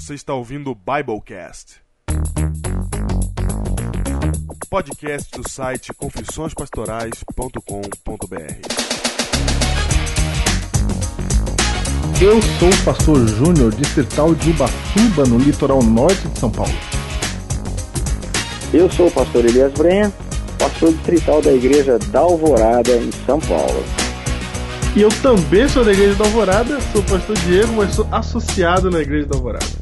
Você está ouvindo o Biblecast. Podcast do site confissõespastorais.com.br. Eu sou o pastor Júnior, distrital de Ubatuba, no litoral norte de São Paulo. Eu sou o pastor Elias Brenha, pastor distrital da igreja da Alvorada, em São Paulo. E eu também sou da igreja da Alvorada, sou o pastor Diego, mas sou associado na igreja da Alvorada.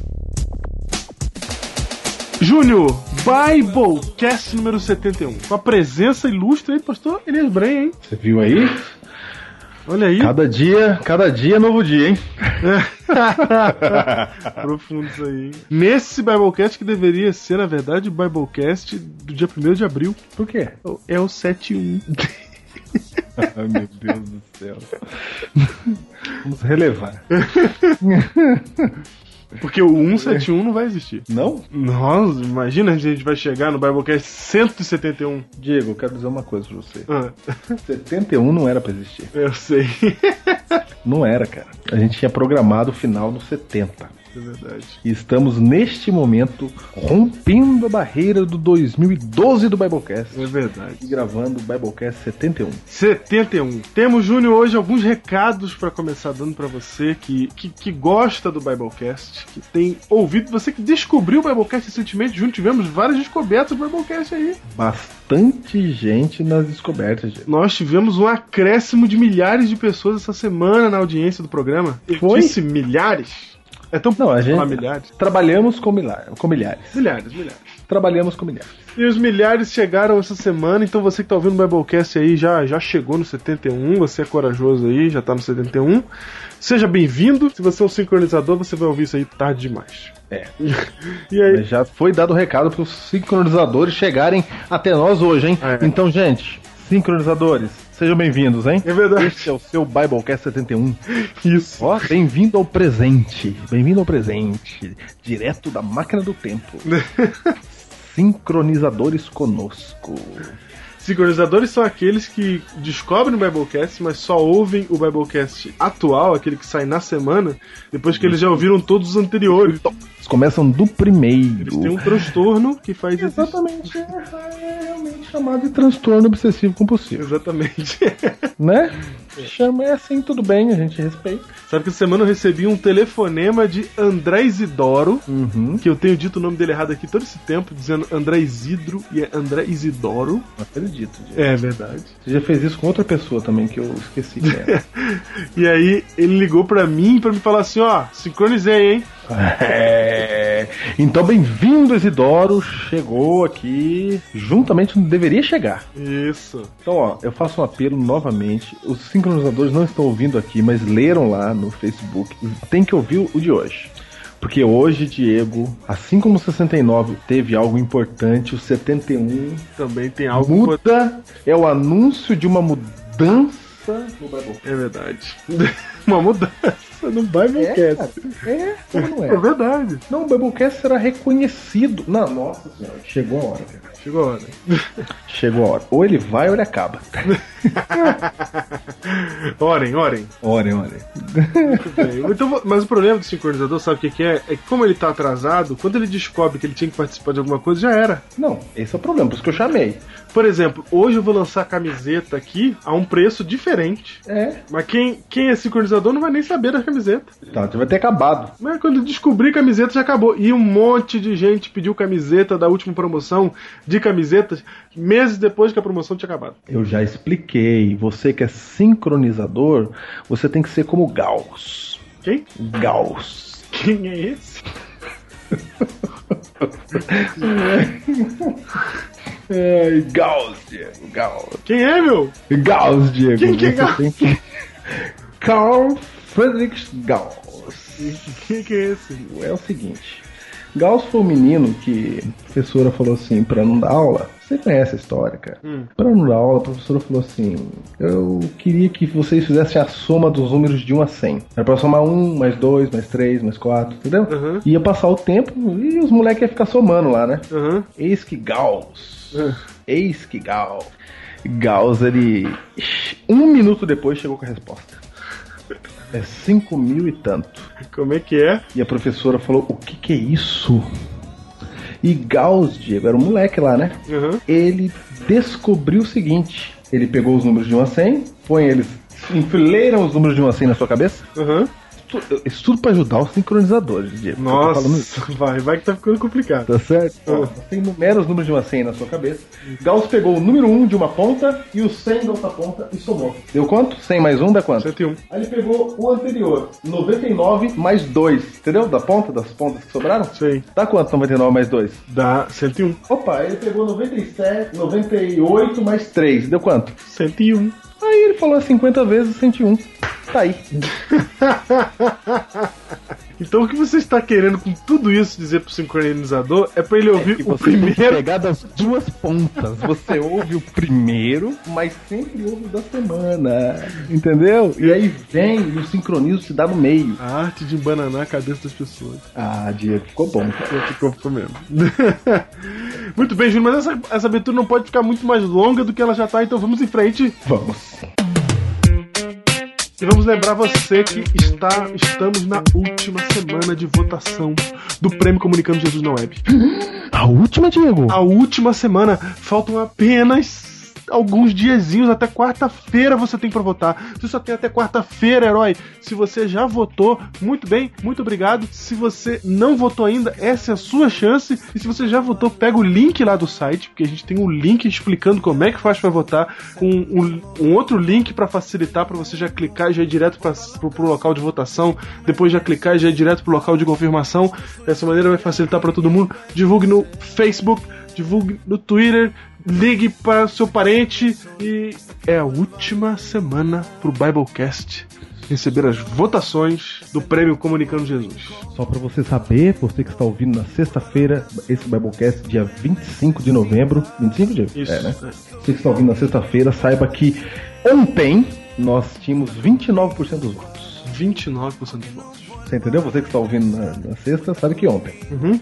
Júnior, Biblecast número 71, com a presença ilustre aí do pastor Elias Brenha, hein? Você viu aí? Olha aí. Cada dia, cada dia é novo dia, hein? Profundo isso aí. hein? Nesse Biblecast que deveria ser, na verdade, o Biblecast do dia 1 de abril. Por quê? É o 71. Ai, meu Deus do céu. Vamos relevar. Porque o 171 não vai existir. Não? Nossa, imagina a gente vai chegar no Biblecast 171. Diego, eu quero dizer uma coisa pra você. Ah, 71 não era pra existir. eu sei. Não era, cara. A gente tinha programado o final no 70. É verdade. E estamos neste momento rompendo a barreira do 2012 do Biblecast. É verdade. E gravando o Biblecast 71. 71. Temos, Júnior, hoje alguns recados pra começar dando pra você que, que, que gosta do Biblecast, que tem ouvido, você que descobriu o Biblecast recentemente, Júnior, tivemos várias descobertas do Biblecast aí. Bastante gente nas descobertas, Diego. Nós tivemos um acréscimo de milhares de pessoas essa semana na audiência do programa. Eu Foi? disse milhares? É tão Não, a gente- milhares. Trabalhamos com, milhares, com milhares. Milhares, milhares. Trabalhamos com milhares. E os milhares chegaram essa semana, então você que tá ouvindo o Biblecast aí já, já chegou no 71, você é corajoso aí, já tá no 71. Seja bem-vindo. Se você é um sincronizador, você vai ouvir isso aí tarde demais. É. E aí, já foi dado o recado para os sincronizadores chegarem até nós hoje, hein? É. Então, gente, sincronizadores, sejam bem-vindos, hein? é verdade. Este é o seu Biblecast 71. Isso. Ó, bem-vindo ao presente. Bem-vindo ao presente. Direto da máquina do tempo. Sincronizadores conosco. Sincronizadores são aqueles que descobrem o Biblecast, mas só ouvem o Biblecast atual, aquele que sai na semana, depois que eles já ouviram todos os anteriores. Começam do primeiro. Eles têm um transtorno que faz. Exatamente, é realmente chamado de transtorno obsessivo compulsivo, Exatamente. né? Chama é assim, tudo bem, a gente respeita. Sabe que essa semana eu recebi um telefonema de André Isidoro, Uhum. que eu tenho dito o nome dele errado aqui todo esse tempo, dizendo André Isidro e é André Isidoro. Não acredito, gente. É verdade. Você já fez isso com outra pessoa também, que eu esqueci era. E aí ele ligou pra mim pra me falar assim, ó, sincronizei, hein? É. Então, bem-vindo, Isidoro. Chegou aqui juntamente onde deveria chegar. Isso. Então, ó, eu faço um apelo novamente. Os sincronizadores não estão ouvindo aqui, mas leram lá no Facebook. Tem que ouvir o de hoje. Porque hoje, Diego, assim como o 69 teve algo importante, o 71 Também tem algo... muda. É o anúncio de uma mudança no Bible. É verdade. Uma mudança no Biblecast. É, como não É, é? verdade. Não, o Biblecast será reconhecido. Não, nossa senhora, chegou a hora, cara. Chegou a hora. Chegou a hora. Ou ele vai ou ele acaba. Orem, orem. Orem, orem. Muito bem. Então, mas o problema do sincronizador, sabe o que, que é? É que como ele tá atrasado, quando ele descobre que ele tinha que participar de alguma coisa, já era. Não, esse é o problema, por isso que eu chamei. Por exemplo, hoje eu vou lançar a camiseta aqui a um preço diferente. É. Mas quem, quem é sincronizador não vai nem saber da camiseta. Tá, já vai ter acabado. Mas quando eu descobri camiseta já acabou. E um monte de gente pediu camiseta da última promoção de camisetas meses depois que a promoção tinha acabado. Eu já expliquei. Você que é sincronizador, você tem que ser como Gauss. Quem? Gauss. Quem é esse? É, Gauss, Diego. Gauss. Quem é, meu? Gauss, Diego. Quem que é Gauss? que... Carl Friedrich Gauss. Quem que é esse? É o seguinte. Gauss foi um menino que a professora falou assim, pra não dar aula. Você conhece a história, cara. Hum. Pra não dar aula, a professora falou assim: Eu queria que vocês fizessem a soma dos números de 1 a 100. Era pra somar 1, mais 2, mais 3, mais 4, entendeu? Uhum. Ia passar o tempo e os moleques iam ficar somando lá, né? Aham. Eis que Gauss. Ah. Eis que Gauss. Gauss, ele. Um minuto depois chegou com a resposta. É 5 mil e tanto. Como é que é? E a professora falou: O que, que é isso? E Gauss, Diego, era um moleque lá, né? Uhum. Ele descobriu o seguinte: ele pegou os números de 1 a 100, põe eles, enfileiram os números de 1 a 100 na sua cabeça. Uhum. Isso- Isso tudo pra ajudar os sincronizadores, Diego. Nossa, vai, vai que tá ficando complicado. Tá certo? Ó, Você enumera os números de uma 100 na sua cabeça. Gauss pegou o número 1 de uma ponta e o 100 da outra ponta e somou. Deu quanto? 100 mais 1 dá quanto? 101. Aí ele pegou o anterior, 99 mais 2, entendeu? Da ponta, das pontas que sobraram? Sei. Dá quanto 99 mais 2? Dá 101. Opa, ele pegou 97, 98 mais 3, deu quanto? 101. Aí ele falou 50 vezes 101. Tá aí. Então o que você está querendo com tudo isso dizer pro sincronizador é pra ele ouvir o primeiro. pegar das duas pontas. Você ouve o primeiro, mas sempre ouve o da semana. Entendeu? E aí vem e o sincronismo se dá no meio. A arte de embananar a cabeça das pessoas. Ah, Diego, ficou bom. Ficou, ficou mesmo. muito bem, Júnior, mas essa, essa abertura não pode ficar muito mais longa do que ela já tá, então vamos em frente. Vamos. E vamos lembrar você que está, estamos na última semana de votação do Prêmio Comunicando Jesus na Web. A última, Diego. A última semana, faltam apenas alguns diazinhos, até quarta-feira você tem pra votar. Você só tem até quarta-feira, herói. Se você já votou, muito bem, muito obrigado. Se você não votou ainda, essa é a sua chance. E se você já votou, pega o link lá do site, porque a gente tem um link explicando como é que faz pra votar, com um, um outro link pra facilitar pra você já clicar e já ir direto pro, pro local de votação, depois já clicar e já ir direto pro local de confirmação. Dessa maneira vai facilitar pra todo mundo. Divulgue no Facebook, divulgue no Twitter, ligue para seu parente e é a última semana pro Biblecast receber as votações do Prêmio Comunicando Jesus. Só pra você saber, você que está ouvindo na sexta-feira, esse Biblecast, dia 25 de novembro. 25 de Isso. É, né? Você que está ouvindo na sexta-feira, saiba que ontem nós tínhamos 29% dos votos. 29% dos votos. Você entendeu? Você que está ouvindo na, na sexta, sabe que ontem. Uhum.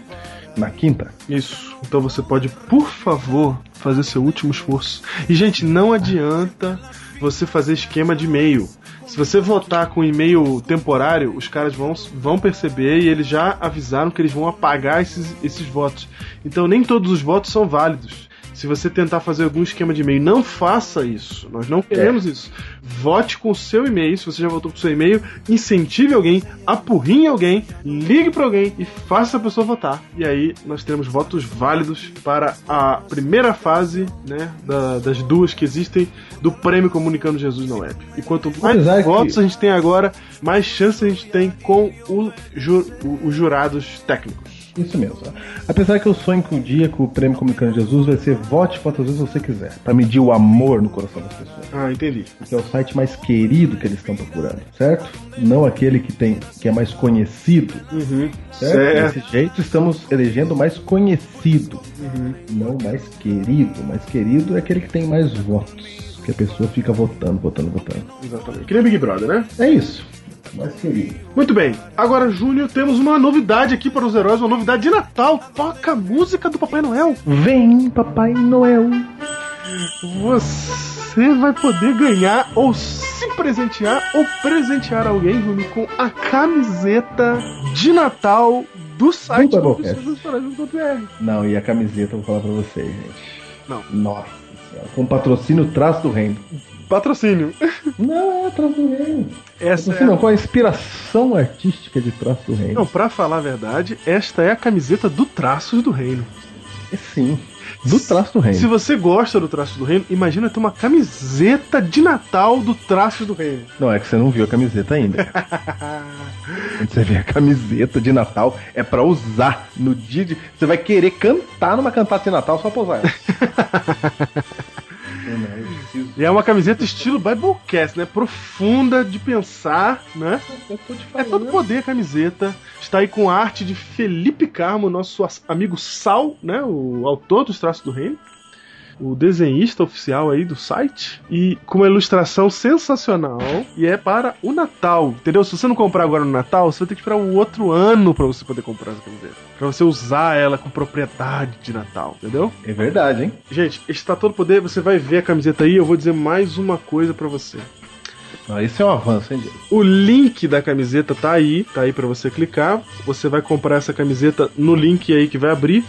Na quinta. Isso. Então você pode, por favor, fazer seu último esforço. E, gente, não adianta você fazer esquema de e-mail. Se você votar com e-mail temporário, os caras vão, vão perceber e eles já avisaram que eles vão apagar esses, esses votos. Então nem todos os votos são válidos. Se você tentar fazer algum esquema de e-mail, não faça isso. Nós não queremos isso. Vote com o seu e-mail, se você já votou com o seu e-mail, incentive alguém, apurrinhe alguém, ligue para alguém e faça a pessoa votar. E aí nós teremos votos válidos para a primeira fase, né, da- das duas que existem do Prêmio Comunicando Jesus na Web. E quanto mais Apesar que- votos a gente tem agora, mais chance a gente tem com o ju- os jurados técnicos. Isso mesmo. Apesar que eu sonho que um dia que o Prêmio Comunicando Jesus vai ser vote quantas vezes você quiser, pra medir o amor no coração das pessoas. Ah, entendi. Que é o site mais querido que eles estão procurando, certo? Não aquele que tem que é mais conhecido. Uhum. Certo? Certo. Desse jeito estamos elegendo o mais conhecido, Uhum. não o mais querido. O mais querido é aquele que tem mais votos, que a pessoa fica votando, votando, votando. Exatamente. Que nem Big Brother, né? É isso. Muito bem. Agora, Júnior, temos uma novidade aqui para os heróis, uma novidade de Natal. Toca a música do Papai Noel. Vem, Papai Noel. Você vai poder ganhar ou se presentear ou presentear alguém, Júnior, com a camiseta de Natal do site Do. Não, e a camiseta eu vou falar pra vocês, gente. Não. Nossa senhora. Com patrocínio Traço do Reino. Patrocínio. Não, é Traço do Reino. Essa Patrocínio, é... com a inspiração artística de Traço do Reino. Não, pra falar a verdade, esta é a camiseta do Traços do Reino. É sim. Do Traço do Reino. Se você gosta do Traços do Reino, imagina ter uma camiseta de Natal do Traços do Reino. Não, é que você não viu a camiseta ainda. Quando você vê a camiseta de Natal, é pra usar no dia de. Você vai querer cantar numa cantata de Natal só pra usar ela. E é uma camiseta estilo Biblecast, né? Profunda de pensar, né? É todo poder a camiseta. Está aí com a arte de Felipe Carmo, nosso amigo Sal, né? O autor dos traços do reino. O desenhista oficial aí do site. E com uma ilustração sensacional. E é para o Natal, entendeu? Se você não comprar agora no Natal, você vai ter que esperar o outro ano para você poder comprar essa camiseta. Pra você usar ela com propriedade de Natal, entendeu? É verdade, hein? Gente, está todo poder, você vai ver a camiseta aí, eu vou dizer mais uma coisa pra você. Ah, esse é um avanço, hein, Diego? O link da camiseta tá aí, tá aí para você clicar. Você vai comprar essa camiseta no link aí que vai abrir.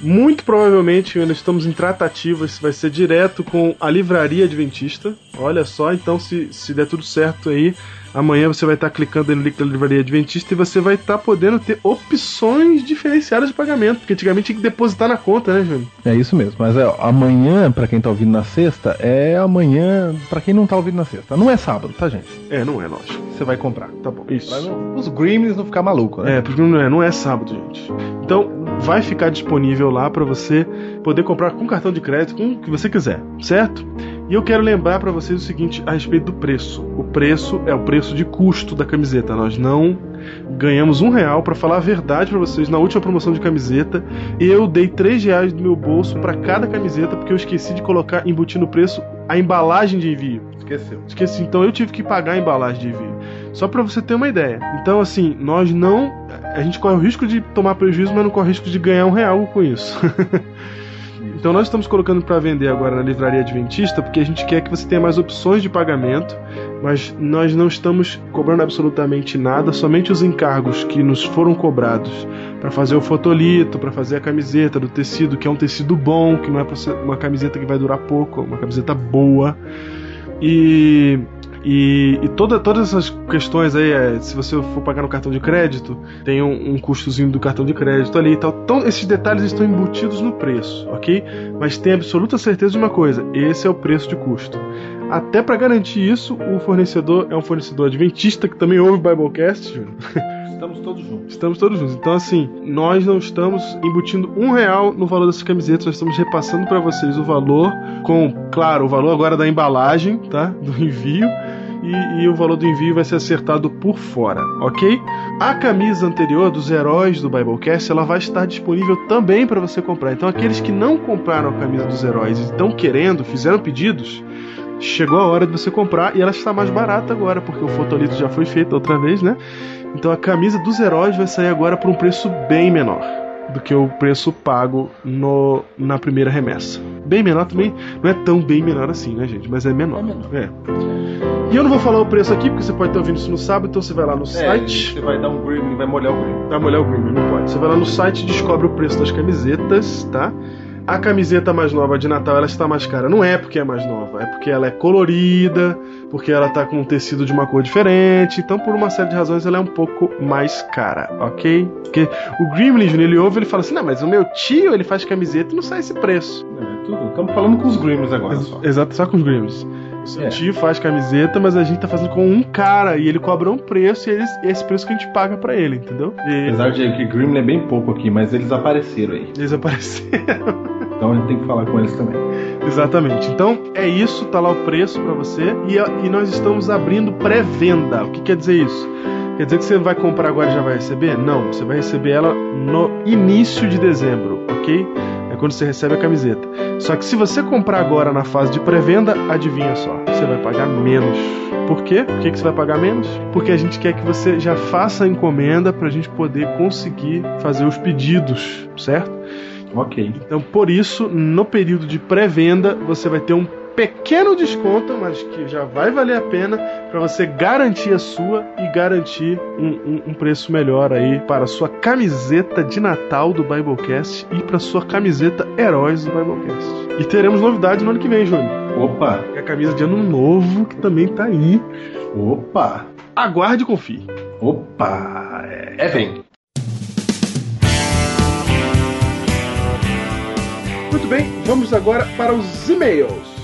Muito provavelmente ainda estamos em tratativas, vai ser direto com a livraria adventista. Olha só, então se, se der tudo certo aí, amanhã você vai estar clicando no link da livraria adventista e você vai estar podendo ter opções diferenciadas de pagamento, porque antigamente tinha que depositar na conta, né, Júnior? É isso mesmo. Mas é, amanhã, pra quem tá ouvindo na sexta, é amanhã pra quem não tá ouvindo na sexta. Não é sábado, tá, gente? É, não é, lógico. Você vai comprar. Tá bom. Isso. Pra os Gremlins não ficar maluco, né? É, porque não é, não é sábado, gente. Então, vai ficar disponível lá para você poder comprar com cartão de crédito, com o que você quiser, certo? E eu quero lembrar para vocês o seguinte a respeito do preço. O preço é o preço de custo da camiseta. Nós não ganhamos um real para falar a verdade para vocês. Na última promoção de camiseta, eu dei três reais do meu bolso para cada camiseta porque eu esqueci de colocar embutir no preço a embalagem de envio. Esqueceu. Esqueci, então eu tive que pagar a embalagem de envio. Só pra você ter uma ideia. Então, assim, nós não. A gente corre o risco de tomar prejuízo, mas não corre o risco de ganhar um real com isso. então, nós estamos colocando pra vender agora na livraria Adventista porque a gente quer que você tenha mais opções de pagamento, mas nós não estamos cobrando absolutamente nada, somente os encargos que nos foram cobrados pra fazer o fotolito, pra fazer a camiseta do tecido, que é um tecido bom, que não é uma camiseta que vai durar pouco, é uma camiseta boa. E, e, e toda, todas essas questões aí, é, se você for pagar no cartão de crédito, tem um, um custozinho do cartão de crédito ali e tal. Então, esses detalhes estão embutidos no preço, ok? Mas tem absoluta certeza de uma coisa: esse é o preço de custo. Até para garantir isso, o fornecedor é um fornecedor adventista que também ouve o Biblecast, Júnior. Estamos todos juntos. Estamos todos juntos. Então, assim, nós não estamos embutindo um real no valor dessas camisetas, nós estamos repassando para vocês o valor com, claro, o valor agora da embalagem, tá? Do envio. E, e o valor do envio vai ser acertado por fora, ok? A camisa anterior dos heróis do Biblecast ela vai estar disponível também para você comprar. Então, aqueles que não compraram a camisa dos heróis e estão querendo, fizeram pedidos, chegou a hora de você comprar e ela está mais barata agora, porque o fotolito já foi feito outra vez, né? Então a camisa dos heróis vai sair agora por um preço bem menor do que o preço pago no, na primeira remessa. Bem menor também, não é tão bem menor assim, né, gente? Mas é menor. É menor. É. E eu não vou falar o preço aqui, porque você pode estar ouvindo isso no sábado, então você vai lá no É, site. você vai dar um Gremlin, vai molhar o Gremlin. Vai molhar o Green, não pode. Você vai lá no site e descobre o preço das camisetas, tá? A camiseta mais nova de Natal ela está mais cara. Não é porque é mais nova, é porque ela é colorida, porque ela tá com um tecido de uma cor diferente. Então, por uma série de razões, ela é um pouco mais cara, ok? Porque o Gremlin, Júnior, ele ouve ele fala assim: Não, mas o meu tio ele faz camiseta e não sai esse preço. É tudo. Estamos falando com os Gremlins agora só. Exato, só com os Gremlins. O seu É. tio faz camiseta, mas a gente tá fazendo com um cara e ele cobra um preço e eles, esse preço que a gente paga pra ele, entendeu? E Apesar de que Gremlin é bem pouco aqui, mas eles apareceram aí. eles apareceram. Então a gente tem que falar com eles também. Exatamente. Então é isso, tá lá o preço pra você e, a- e nós estamos abrindo pré-venda. O que quer dizer isso? Quer dizer que você vai comprar agora e já vai receber? Não, você vai receber ela no início de dezembro, ok? É quando você recebe a camiseta. Só que se você comprar agora na fase de pré-venda, adivinha só, você vai pagar menos. Por quê? Por que, que você vai pagar menos? Porque a gente quer que você já faça a encomenda pra gente poder conseguir fazer os pedidos, certo? Ok. Então, por isso, no período de pré-venda, você vai ter um pequeno desconto, mas que já vai valer a pena para você garantir a sua e garantir um, um- um preço melhor aí para a sua camiseta de Natal do Biblecast e para sua camiseta Heróis do Biblecast. E teremos novidade no ano que vem, Júnior. Opa! É a camisa de ano novo que também tá aí. Opa! Aguarde e confie. Opa! É, é vem. Muito bem, vamos agora para os e-mails.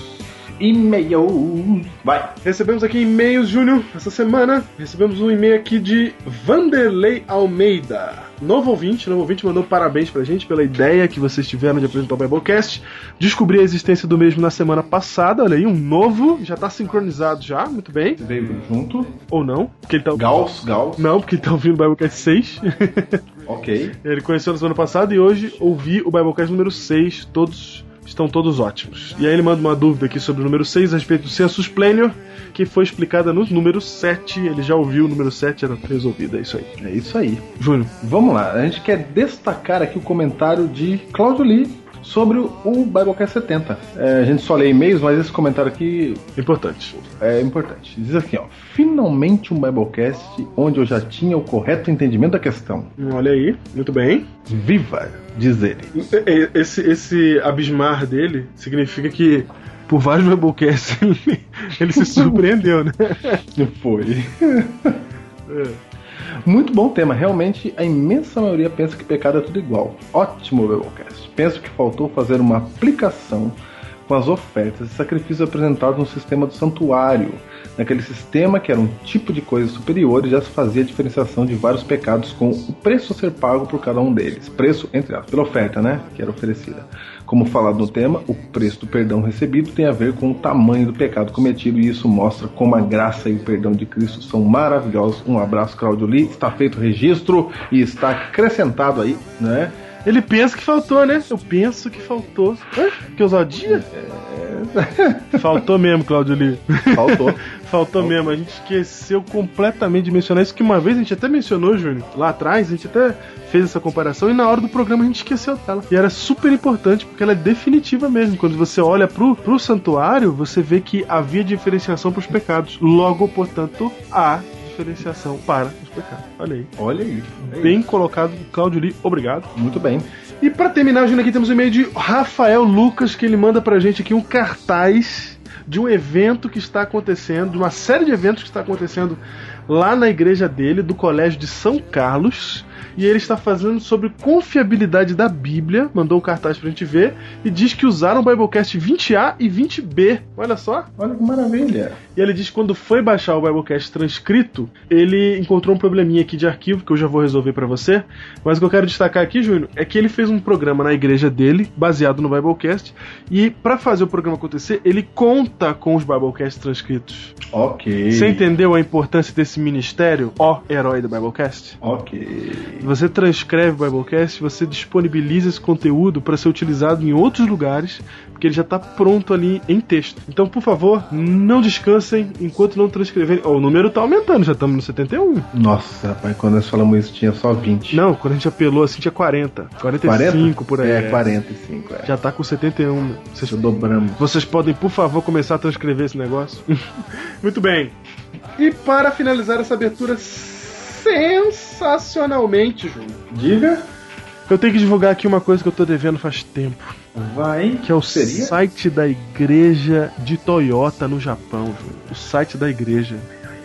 E-mail. Vai. Recebemos aqui e-mails, Júnior, essa semana. Recebemos um e-mail aqui de Vanderlei Almeida. Novo ouvinte, novo ouvinte mandou parabéns pra gente pela ideia que vocês tiveram de apresentar o Biblecast. Descobri a existência do mesmo na semana passada, olha aí, um novo, já tá sincronizado já, muito bem. Veio junto. Ou não, porque ele tá... Gauss, Gauss. Não, porque ele tá ouvindo o Biblecast 6. Ok. ele conheceu na semana passada e hoje ouvi o Biblecast número 6, todos... Estão todos ótimos. E aí ele manda uma dúvida aqui sobre o número 6 a respeito do Census Plenior, que foi explicada no número 7. Ele já ouviu o número 7, era resolvido, é isso aí. É isso aí. Júnior, Vamos lá, a gente quer destacar aqui o comentário de Claudio Lee sobre o, Biblecast 70. É, a gente só lê e-mails, mas esse comentário aqui Importante. é importante. Diz aqui, ó. Finalmente um Biblecast onde eu já tinha o correto entendimento da questão. Olha aí, muito bem. Viva, diz ele. Esse, esse abismar dele significa que por vários Biblecasts ele, ele se surpreendeu, né? Foi. Muito bom tema. Realmente, a imensa maioria pensa que pecado é tudo igual. Ótimo Biblecast. Penso que faltou fazer uma aplicação com as ofertas e sacrifícios apresentados no sistema do santuário. Naquele sistema, que era um tipo de coisa superior, já se fazia a diferenciação de vários pecados com o preço a ser pago por cada um deles. Preço, entre aspas, pela oferta, né? Que era oferecida. Como falado no tema, o preço do perdão recebido tem a ver com o tamanho do pecado cometido e isso mostra como a graça e o perdão de Cristo são maravilhosos. Um abraço, Claudio Lee. Está feito o registro e está acrescentado aí, né? Ele pensa que faltou, né? Eu penso que faltou. Hã? Que ousadia? Faltou mesmo, Claudio Lee. Faltou. Faltou mesmo, a gente esqueceu completamente de mencionar isso, que uma vez a gente até mencionou, Júnior, lá atrás, a gente até fez essa comparação e na hora do programa a gente esqueceu dela. E era super importante porque ela é definitiva mesmo. Quando você olha pro, pro santuário, você vê que havia diferenciação pros pecados. Logo, portanto, há diferenciação para os pecados. Olha aí. Olha aí. Bem colocado, Claudio Lee, obrigado. Muito bem. E pra terminar, Júnior, aqui temos o e-mail de Rafael Lucas, que ele manda pra gente aqui um cartaz de um evento que está acontecendo, de uma série de eventos que está acontecendo lá na igreja dele, do Colégio de São Carlos. E ele está fazendo sobre confiabilidade da Bíblia, mandou um cartaz pra gente ver, e diz que usaram o Biblecast 20A e 20B. Olha só. Olha que maravilha. E ele diz que quando foi baixar o Biblecast transcrito, ele encontrou um probleminha aqui de arquivo que eu já vou resolver pra você. Mas o que eu quero destacar aqui, Júnior, é que ele fez um programa na igreja dele, baseado no Biblecast, e pra fazer o programa acontecer, ele conta com os Biblecasts transcritos. Ok. Você entendeu a importância desse ministério, ó herói do Biblecast? Ok. Você transcreve o Biblecast, você disponibiliza esse conteúdo para ser utilizado em outros lugares, porque ele já está pronto ali em texto. Então, por favor, não descansem enquanto não transcreverem. Ó, o número tá aumentando, já estamos no 71. Nossa, rapaz, quando nós falamos isso tinha só 20. Não, quando a gente apelou assim tinha 40. 45 por aí. É, 45, é. Já tá com 71. Vocês, Já dobramos. vocês podem, por favor, começar a transcrever esse negócio? Muito bem. E para finalizar essa abertura sensacionalmente, Júnior. Diga. Eu tenho que divulgar aqui uma coisa que eu tô devendo faz tempo. Vai. Que é o Seria? site da igreja de Toyota no Japão, Júnior. O site da igreja.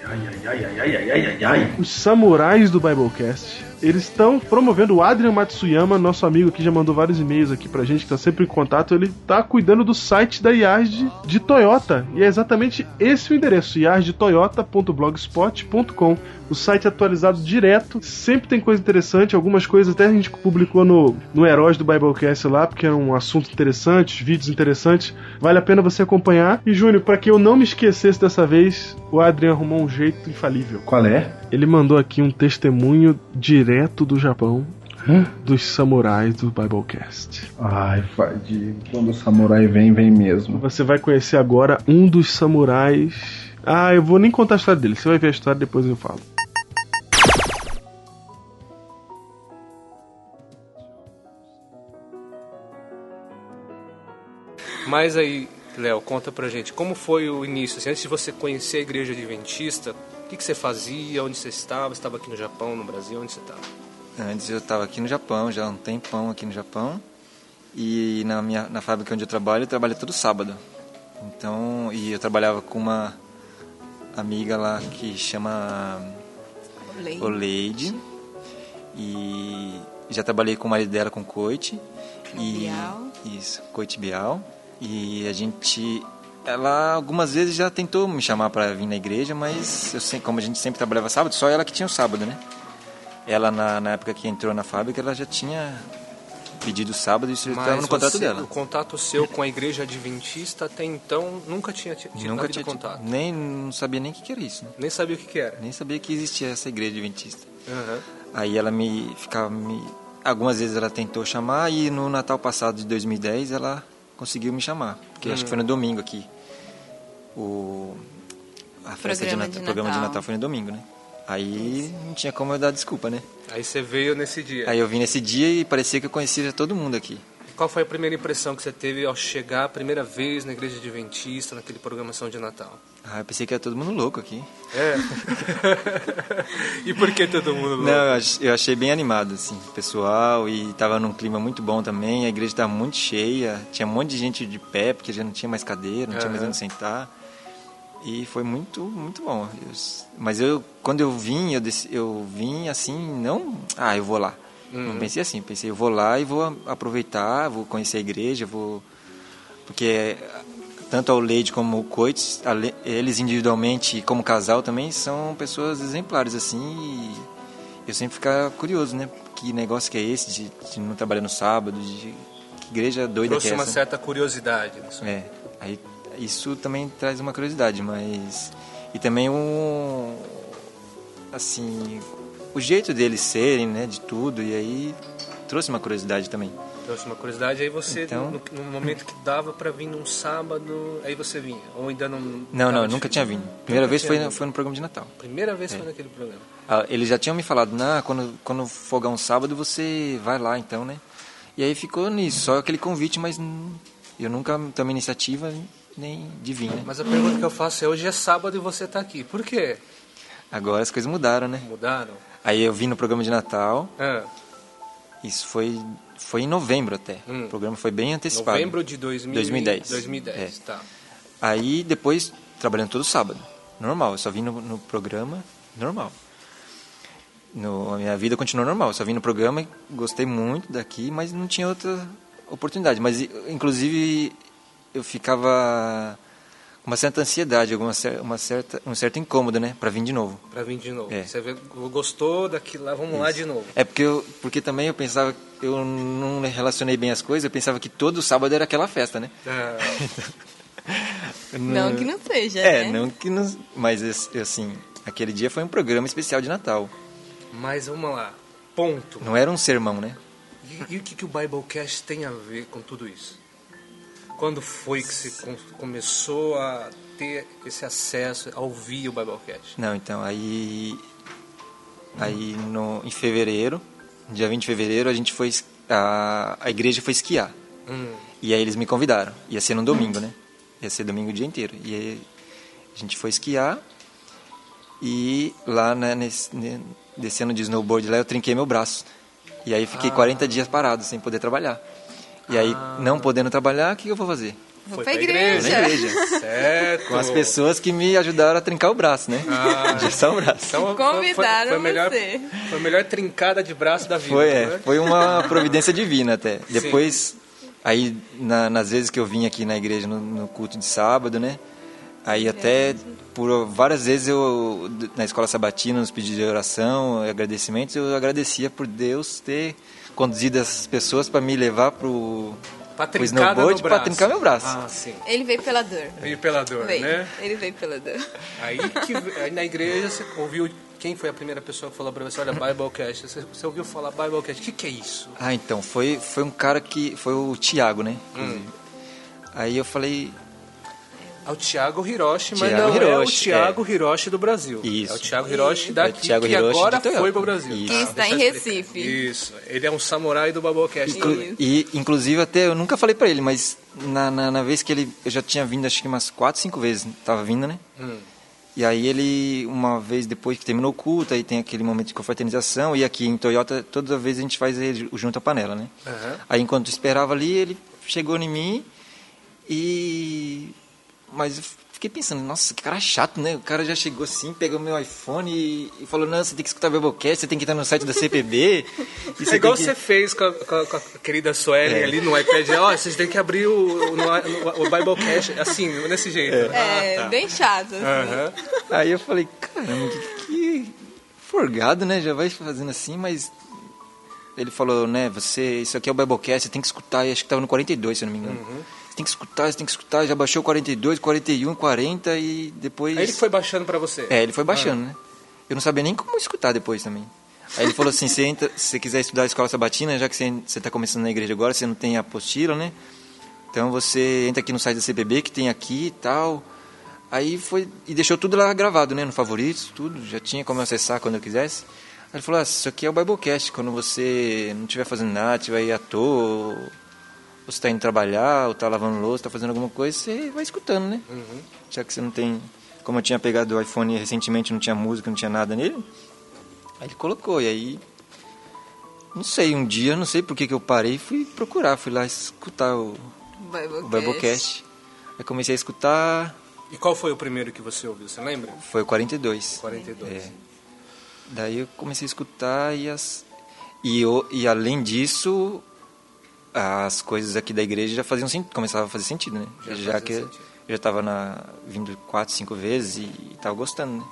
Ai, ai, ai, ai, ai, ai, ai, ai. Os samurais do Biblecast. Eles estão promovendo o Adrian Matsuyama, nosso amigo que já mandou vários e-mails aqui pra gente, que tá sempre em contato. Ele tá cuidando do site da IARD de Toyota. E é exatamente esse o endereço: iardetoyota.blogspot.com. O site é atualizado direto, sempre tem coisa interessante. Algumas coisas até a gente publicou no, no Heróis do Biblecast lá, porque era um assunto interessante, vídeos interessantes. Vale a pena você acompanhar. E Júnior, para que eu não me esquecesse dessa vez, o Adrian arrumou um jeito infalível. Qual é? Ele mandou aqui um testemunho direto do Japão dos samurais do Biblecast. Ai, Fadi, quando o samurai vem, vem mesmo. Você vai conhecer agora um dos samurais. Ah, eu vou nem contar a história dele. Você vai ver a história depois eu falo. Mas aí, Léo, conta pra gente, como foi o início? Assim, antes de você conhecer a igreja adventista, o que, que você fazia? Onde você estava? Você estava aqui no Japão, no Brasil? Onde você estava? Antes eu estava aqui no Japão, já há um tempão aqui no Japão. E na minha na fábrica onde eu trabalho, eu trabalho todo sábado. Então, e eu trabalhava com uma amiga lá que chama Leite. Oleide. E já trabalhei com o marido dela com coite. E Bial. isso, coite Bial. E a gente ela algumas vezes já tentou me chamar para vir na igreja, mas eu sei, como a gente sempre trabalhava sábado, só ela que tinha o sábado, né? Ela na, na época que entrou na fábrica, ela já tinha pedido sábado e isso estava no contrato você- dela. O contato seu com a igreja adventista até então nunca tinha ti- tido Nunca tinha contato. nem não sabia nem o que, que era isso, né? Nem sabia o que, que era. Nem sabia que existia essa igreja adventista. Aham. Aí ela me ficava me algumas vezes ela tentou chamar e no Natal passado de 2010 ela conseguiu me chamar, porque acho que foi no domingo aqui. O a festa de Programa Natal, de o programa de Natal. Foi no domingo, né? Aí não tinha como eu dar desculpa, né? Aí você veio nesse dia. Aí eu vim nesse dia e parecia que eu conhecia todo mundo aqui. Qual foi a primeira impressão que você teve ao chegar a primeira vez na igreja adventista, naquele programação de Natal? Ah, eu pensei que era todo mundo louco aqui. É. e por que todo mundo louco? Não, eu ach- eu achei bem animado, assim, o pessoal, e tava num clima muito bom também, a igreja tava muito cheia, tinha um monte de gente de pé, porque já não tinha mais cadeira, não tinha mais onde sentar, e foi muito, muito bom. Eu mas eu, quando eu vim, eu, desci- eu vim assim, não, ah, eu vou lá. Não pensei assim, pensei, eu vou lá e vou aproveitar, vou conhecer a igreja, vou... Porque tanto o Leide como o ale- eles individualmente como casal também são pessoas exemplares assim e eu sempre ficar curioso, né? Que negócio que é esse de, de não trabalhar no sábado, de que igreja doida Trouxe que é uma essa? certa curiosidade. É, aí isso também traz uma curiosidade, mas e também um assim, o jeito deles serem, né, de tudo e aí trouxe uma curiosidade também. Trouxe uma curiosidade, aí você, Então- no, no momento que dava pra vir num sábado, aí você vinha. Ou ainda não. Não, não, nunca tinha vindo. Primeira Nunca vez foi, vindo. foi no programa de Natal. Primeira vez foi naquele programa. Ah, Eles já tinham me falado, nah, quando, quando folgar um sábado você vai lá então, né? E aí ficou nisso, só aquele convite, mas eu nunca tomei iniciativa nem de vir, né? Mas a pergunta que eu faço é: hoje é sábado e você tá aqui. Por quê? Agora as coisas mudaram, né? Mudaram? Aí eu vim no programa de Natal, Ah, isso foi, foi em novembro até. Hum. O programa foi bem antecipado. novembro de 2000, 2010. 2010, tá. Aí depois, trabalhando todo sábado. Normal, eu só vim no, no programa normal. No, a minha vida continuou normal, eu só vim no programa e gostei muito daqui, mas não tinha outra oportunidade. Mas, inclusive, eu ficava uma certa ansiedade, alguma, uma certa, um certo incômodo, né, para vir de novo. Pra vir de novo. É. Você vê, gostou daquilo lá, vamos lá de novo. É porque, eu, porque também eu pensava, eu não relacionei bem as coisas, eu pensava que todo sábado era aquela festa, né? Ah, Eu Não que não seja, É, né? não que não. Mas assim, aquele dia foi um programa especial de Natal. mas vamos lá. Ponto. Não era um sermão, né? E, e o que, que o Biblecast tem a ver com tudo isso? Quando foi que você com- começou a ter esse acesso a ouvir o Biblecast? Não, então, aí. Aí no, em fevereiro, dia 20 de fevereiro, a gente foi. A, a igreja foi esquiar. Hum, E aí eles me convidaram. Ia ser no domingo, né? Ia ser domingo o dia inteiro. E aí a gente foi esquiar. E lá, né, nesse, né, descendo de snowboard lá, eu trinquei meu braço. E aí fiquei 40 dias parado, sem poder trabalhar. E aí, não podendo trabalhar, o que eu vou fazer? Vou pra pra igreja. Na igreja. certo. Com as pessoas que me ajudaram a trincar o braço, né? Ah. Engessar o braço. Então, foi- Convidaram foi, foi, a melhor, você. foi a melhor trincada de braço da vida. Foi, é, né? foi uma providência divina até. Depois, aí na- nas vezes que eu vim aqui na igreja no, no culto de sábado, né? Aí até por várias vezes eu na escola sabatina, nos pedidos de oração, agradecimentos, eu agradecia por Deus ter conduzido as pessoas para me levar pro, Pra pro trincada snowboard no para braço. trincar meu braço. Ah, sim. Ele veio pela dor. Veio pela dor, Veio. né? Ele veio pela dor. Aí, que, aí na igreja você ouviu quem foi a primeira pessoa que falou pra você, olha, Biblecast. Você, você ouviu falar Biblecast. O que, que é isso? Ah, então, foi, foi um cara que. Foi o Tiago, né? Hum. Aí eu falei. É o Thiago Hiroshi, mas Thiago não é o Hiroshi, Thiago Hiroshi do Brasil. Isso. É o Thiago Hiroshi É o daqui, Thiago que Hiroshi agora foi pro Brasil. Isso. Que está deixa em. Recife. Isso. Ele é um samurai do Biblecast. Inclu-. E, inclusive, até eu nunca falei pra ele, mas na, na, na vez que ele. Eu já tinha vindo, acho que umas 4, 5 vezes, tava vindo, né? Hum. E aí ele, uma vez depois que terminou o culto, aí tem aquele momento de confraternização, e aqui em Toyota, toda vez a gente faz ele junto à panela, né? Aham. Aí enquanto esperava ali, ele chegou em mim e. Mas eu fiquei pensando, nossa, que cara chato, né? O cara já chegou assim, pegou meu iPhone e, e falou, não, você tem que escutar o Biblecast, você tem que estar no site da CPB. e É igual que- você fez com a, com a- com a querida Suelen ali no iPad. Ó, vocês têm que abrir o, no, o Biblecast, assim, desse jeito. É, Ah, tá. bem chato. assim. Aham. Aí eu falei, caramba, que, que forgado, né? Já vai fazendo assim, mas ele falou, né, você, isso aqui é o Biblecast, você tem que escutar, e acho que tava no 42, se eu não me engano. Uhum. Tem que escutar, você tem que escutar, já baixou o 42, 41, 40 e depois... Aí ele foi baixando pra você. É, ele foi baixando, né? Eu não sabia nem como escutar depois também. Aí ele falou assim, se você quiser estudar a escola sabatina, já que você, você tá começando na igreja agora, você não tem apostila, né? Então você entra aqui no site da CPB, que tem aqui e tal. Aí foi, e deixou tudo lá gravado, né? No favoritos, tudo, já tinha como eu acessar quando eu quisesse. Aí ele falou, ah, isso aqui é o Biblecast, quando você não estiver fazendo nada, estiver aí à toa, ou, você tá indo trabalhar, ou tá lavando louça, tá fazendo alguma coisa, você vai escutando, né? Já que você não tem. Como eu tinha pegado o iPhone recentemente, não tinha música, não tinha nada nele. Aí ele colocou, e aí. Não sei, um dia, não sei por que, que eu parei e fui procurar, fui lá escutar o, Biblecast. o Biblecast. Aí comecei a escutar, E qual foi o primeiro que você ouviu? Você lembra? foi o 42. 42. É. Daí eu comecei a escutar e as e, eu, e além disso as coisas aqui da igreja já faziam começava a fazer sentido, né? Já Já, que sentido. eu já estava na vindo quatro, cinco vezes e, estava gostando, né?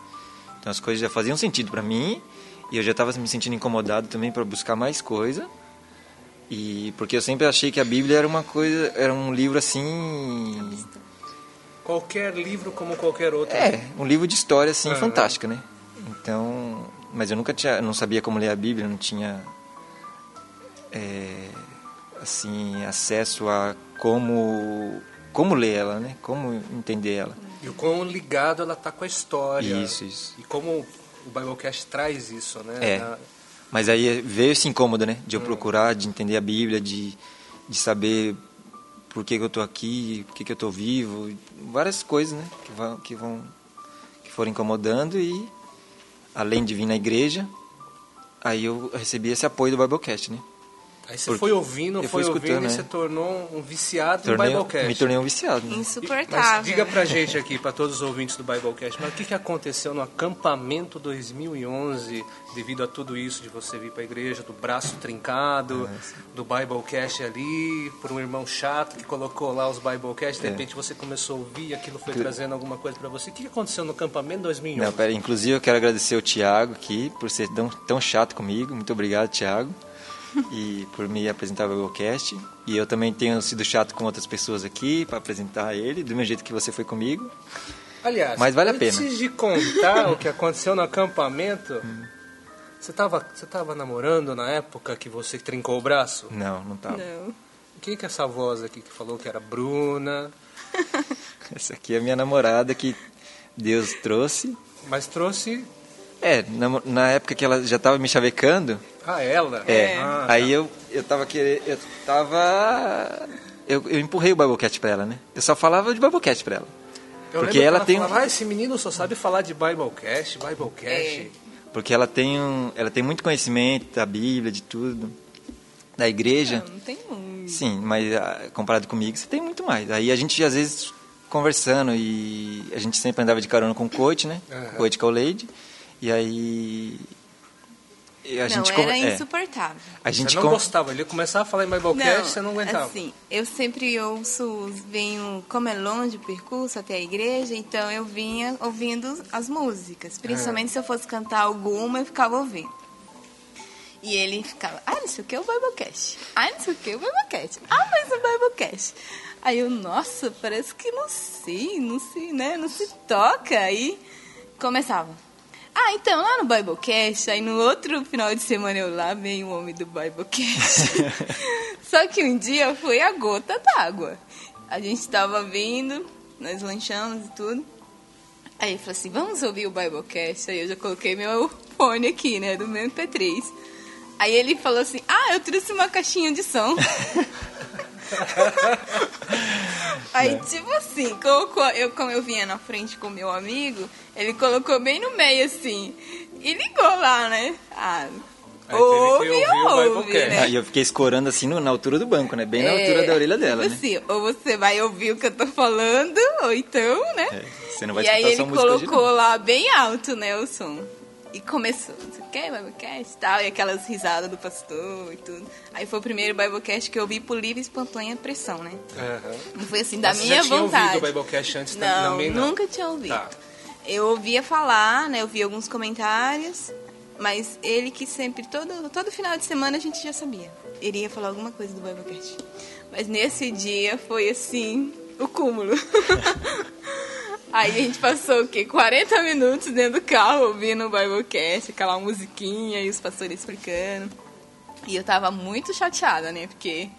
Então as coisas já faziam sentido para mim e eu já estava me sentindo incomodado também para buscar mais coisa. E porque eu sempre achei que a Bíblia era uma coisa, era um livro assim, Qualquer livro como qualquer outro. é, um livro de história assim Aham. fantástica, né? Então, mas eu nunca tinha, não sabia como ler a Bíblia, não tinha é, assim acesso a como como ler ela, né? Como entender ela. E o quão ligado ela tá com a história. Isso, isso. E como o Biblecast traz isso, né? É. Na- Mas aí veio esse incômodo, né? De eu procurar, de entender a Bíblia, de, de saber por que, que eu tô aqui, por que, que eu tô vivo, várias coisas, né? Que vão, que vão, que foram incomodando e além de vir na igreja, aí eu recebi esse apoio do Biblecast, né? Aí você Porque foi ouvindo, foi ouvindo escutando, e né? você tornou um viciado Tornei, no Biblecast. me tornei um viciado. Né? Insuportável. Mas diga pra gente aqui, pra todos os ouvintes do Biblecast, mas o que, que aconteceu no acampamento 2011 devido a tudo isso de você vir pra igreja, do braço trincado, do Biblecast ali, por um irmão chato que colocou lá os Biblecast, de É. repente você começou a ouvir e aquilo foi trazendo alguma coisa pra você. O que, que aconteceu no acampamento 2011? Não, pera, inclusive eu quero agradecer o Thiago aqui por ser tão, tão chato comigo. Muito obrigado, Thiago. E por me apresentar o Biblecast. E eu também tenho sido chato com outras pessoas aqui para apresentar ele, do mesmo jeito que você foi comigo. Aliás, Mas vale a antes pena. de contar o que aconteceu no acampamento, você tava, você tava namorando na época que você trincou o braço? Não, não tava. Não. Quem que é essa voz aqui que falou que era Bruna? Essa aqui é a minha namorada que Deus trouxe. Mas trouxe. É, na, na época que ela já tava me chavecando, Ah, ela? é, Ah, aí eu, eu tava querendo, eu tava... Eu, eu empurrei o Biblecast pra ela, né? Eu só falava de Biblecast pra ela. Eu porque que ela tem um- falava, ah, esse menino só sabe falar de Biblecast, Biblecast. É. Porque ela tem, um, ela tem muito conhecimento da Bíblia, de tudo, da igreja. Não, não tem muito. Sim, mas ah, comparado comigo, você tem muito mais. Aí a gente, às vezes, conversando e a gente sempre andava de carona com o coach, né? O coach com o Lady. E aí... e a não, gente era con- é, insuportável. a gente Você não con- gostava, ele começava a falar em Biblecast, você não aguentava. Assim, eu sempre ouço, venho, como é longe o percurso até a igreja, então eu vinha ouvindo as músicas. Principalmente se eu fosse cantar alguma, eu ficava ouvindo. E ele ficava, ah, não sei o que é o Biblecast. Ah, não sei o que é o Biblecast. Ah, mas o Biblecast. Aí eu, nossa, parece que não sei, não sei, né? Não se toca. Aí começava. Ah, então, lá no Biblecast, aí no outro final de semana eu lá veio o homem do Biblecast. Só que um dia foi a gota d'água. A gente tava vindo, nós lanchamos e tudo. Aí ele falou assim, vamos ouvir o Biblecast. Aí eu já coloquei meu fone aqui, né, do meu MP3. Aí ele falou assim, ah, eu trouxe uma caixinha de som. Aí, tipo assim, colocou, eu, como eu vinha na frente com meu amigo, ele colocou bem no meio, assim, e ligou lá, né? Ah, Aí ouve, ouve, Biblecast. né? Aí eu fiquei escorando assim no- na altura do banco, né? Bem na É, altura da orelha dela, tipo né? assim, ou você vai ouvir o que eu tô falando, ou então, né? É, você não vai e aí escutar ele música hoje, colocou lá bem alto, né, o som. E começou, não sei o que, Biblecast e tal, e aquelas risadas do pastor e tudo. Aí foi o primeiro Biblecast que eu vi por livre e espontânea pressão, né? Não foi assim, da Mas você minha já tinha vontade. ouvido o Biblecast antes não, também? Não, nunca tinha ouvido. Tá. Eu ouvia falar, né? Eu vi alguns comentários, mas ele que sempre, todo, todo final de semana a gente já sabia. Iria falar alguma coisa do Biblecast. Mas nesse dia foi assim, o cúmulo. Aí a gente passou o quê? 40 minutos dentro do carro ouvindo o Biblecast, aquela musiquinha e os pastores explicando. E eu tava muito chateada, né? Porque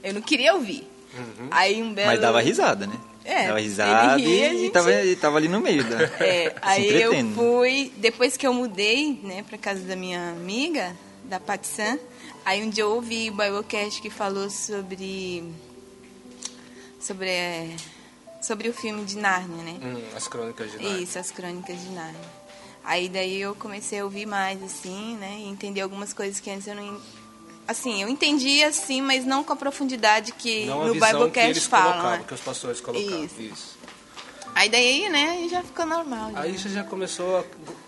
eu não queria ouvir. Aí um belo... Mas dava risada, né? É, dava risada ria, e, gente- tava, e tava ali no meio da. É, aí eu fui, depois que eu mudei, né, pra casa da minha amiga, da Patsan. Aí um dia eu ouvi o Biblecast que falou sobre sobre é, sobre o filme de Nárnia, né? Hum, as crônicas de Nárnia. Isso, as crônicas de Nárnia. Aí daí eu comecei a ouvir mais assim, né, e entender algumas coisas que antes eu não assim, eu entendia assim, mas não com a profundidade que Não no Biblecast falam, né? que os pastores colocavam. Isso. Isso. Aí daí, né, já ficou normal. já. Aí você já começou a,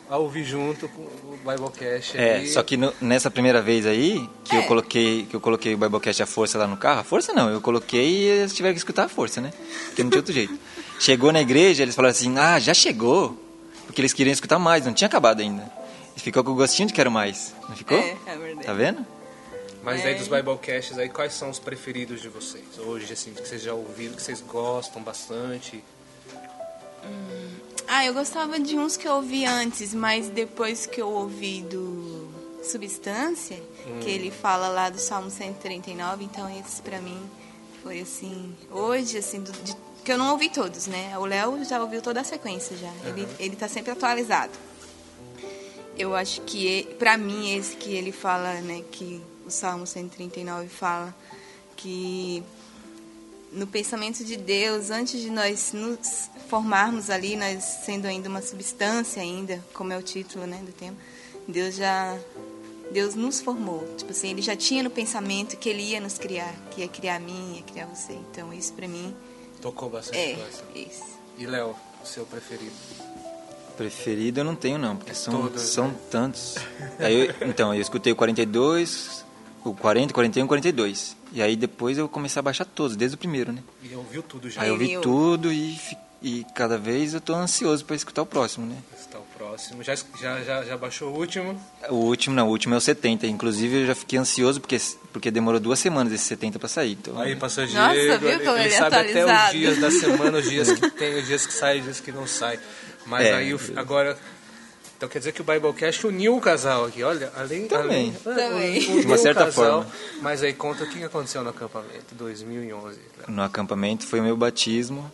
a ouvir junto com o Biblecast. É, só que no- nessa primeira vez aí, que É. eu coloquei que eu coloquei o Biblecast à força lá no carro, a força não, eu coloquei e eles tiveram que escutar a força, né? Porque não tinha outro jeito. Chegou na igreja, eles falaram assim, ah, já chegou. Porque eles queriam escutar mais, não tinha acabado ainda. E ficou com o gostinho de quero mais, não ficou? É, é verdade. Tá vendo? Mas aí É. dos Biblecasts aí, quais são os preferidos de vocês? Hoje, assim, que vocês já ouviram, que vocês gostam bastante. Ah, eu gostava de uns que eu ouvi antes, mas depois que eu ouvi do Substância, que ele fala lá do Salmo 139, então esse pra mim foi assim, hoje, assim, do- de- que eu não ouvi todos, né? O Léo já ouviu toda a sequência já. Ele, ele tá sempre atualizado. Eu acho que, pra mim, esse que ele fala, né, que o Salmo 139 fala que no pensamento de Deus, antes de nós nos formarmos ali, nós sendo ainda uma substância ainda, como é o título, né, do tema, Deus já Deus nos formou. Tipo assim, ele já tinha no pensamento que ele ia nos criar, que ia criar a mim, ia criar você. Então, isso pra mim Tocou bastante é coisa. isso. E Léo, o seu preferido? Preferido eu não tenho não, porque são, Todos, são né? tantos. Aí eu- então, eu escutei o 42, o 40, 41 e 42. E aí depois eu comecei a baixar todos, desde o primeiro, né? E ouviu tudo já. Aí eu vi tudo e, e cada vez eu tô ansioso para escutar o próximo, né? Está o próximo. Já, já, já, já baixou o último? O último, não, o último é o 70. Inclusive eu já fiquei ansioso porque, porque demorou duas semanas esse 70 para sair. Então, Aí, pastor Nossa, Diego, viu ele, como ele ele é sabe até os dias da semana, os dias que tem, os dias que sai, os dias que não sai. Mas É. aí, agora... Então quer dizer que o Biblecast uniu o casal aqui, olha, além... Também. além Também. uniu De uma certa casal. forma. Mas aí conta o que aconteceu no acampamento 2011. Léo. no acampamento foi o meu batismo,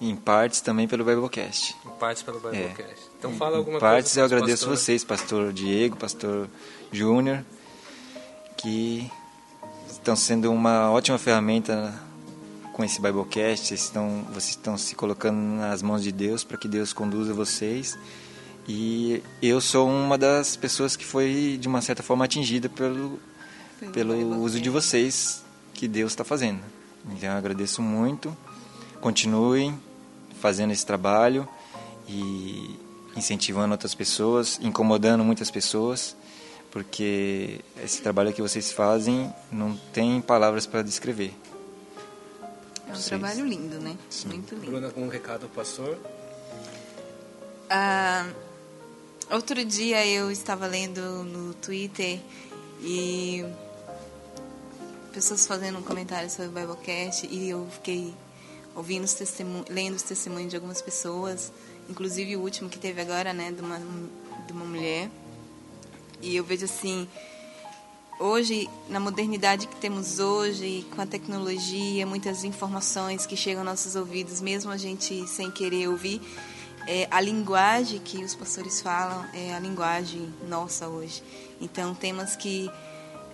em partes também pelo Biblecast. Em partes pelo Biblecast. É. Então fala alguma em partes coisa. eu pros agradeço pastores. vocês, pastor Diego, pastor Júnior, que estão sendo uma ótima ferramenta com esse Biblecast. Vocês estão, vocês estão se colocando nas mãos de Deus para que Deus conduza vocês. E eu sou uma das pessoas que foi, de uma certa forma, atingida pelo, Pelo uso de vocês que Deus está fazendo. Então eu agradeço muito. Continuem fazendo esse trabalho e incentivando outras pessoas, incomodando muitas pessoas, porque esse trabalho que vocês fazem não tem palavras para descrever. É um Vocês. trabalho lindo, né? Muito lindo. Bruna, um recado pro pastor. Ah, outro dia eu estava lendo no Twitter e pessoas fazendo um comentário sobre o Biblecast e eu fiquei ouvindo os testemunhos, lendo os testemunhos de algumas pessoas, inclusive o último que teve agora, né, de uma, de uma mulher. E eu vejo assim, hoje, na modernidade que temos hoje, com a tecnologia, muitas informações que chegam aos nossos ouvidos, mesmo a gente sem querer ouvir, é, a linguagem que os pastores falam é a linguagem nossa hoje. Então, temas que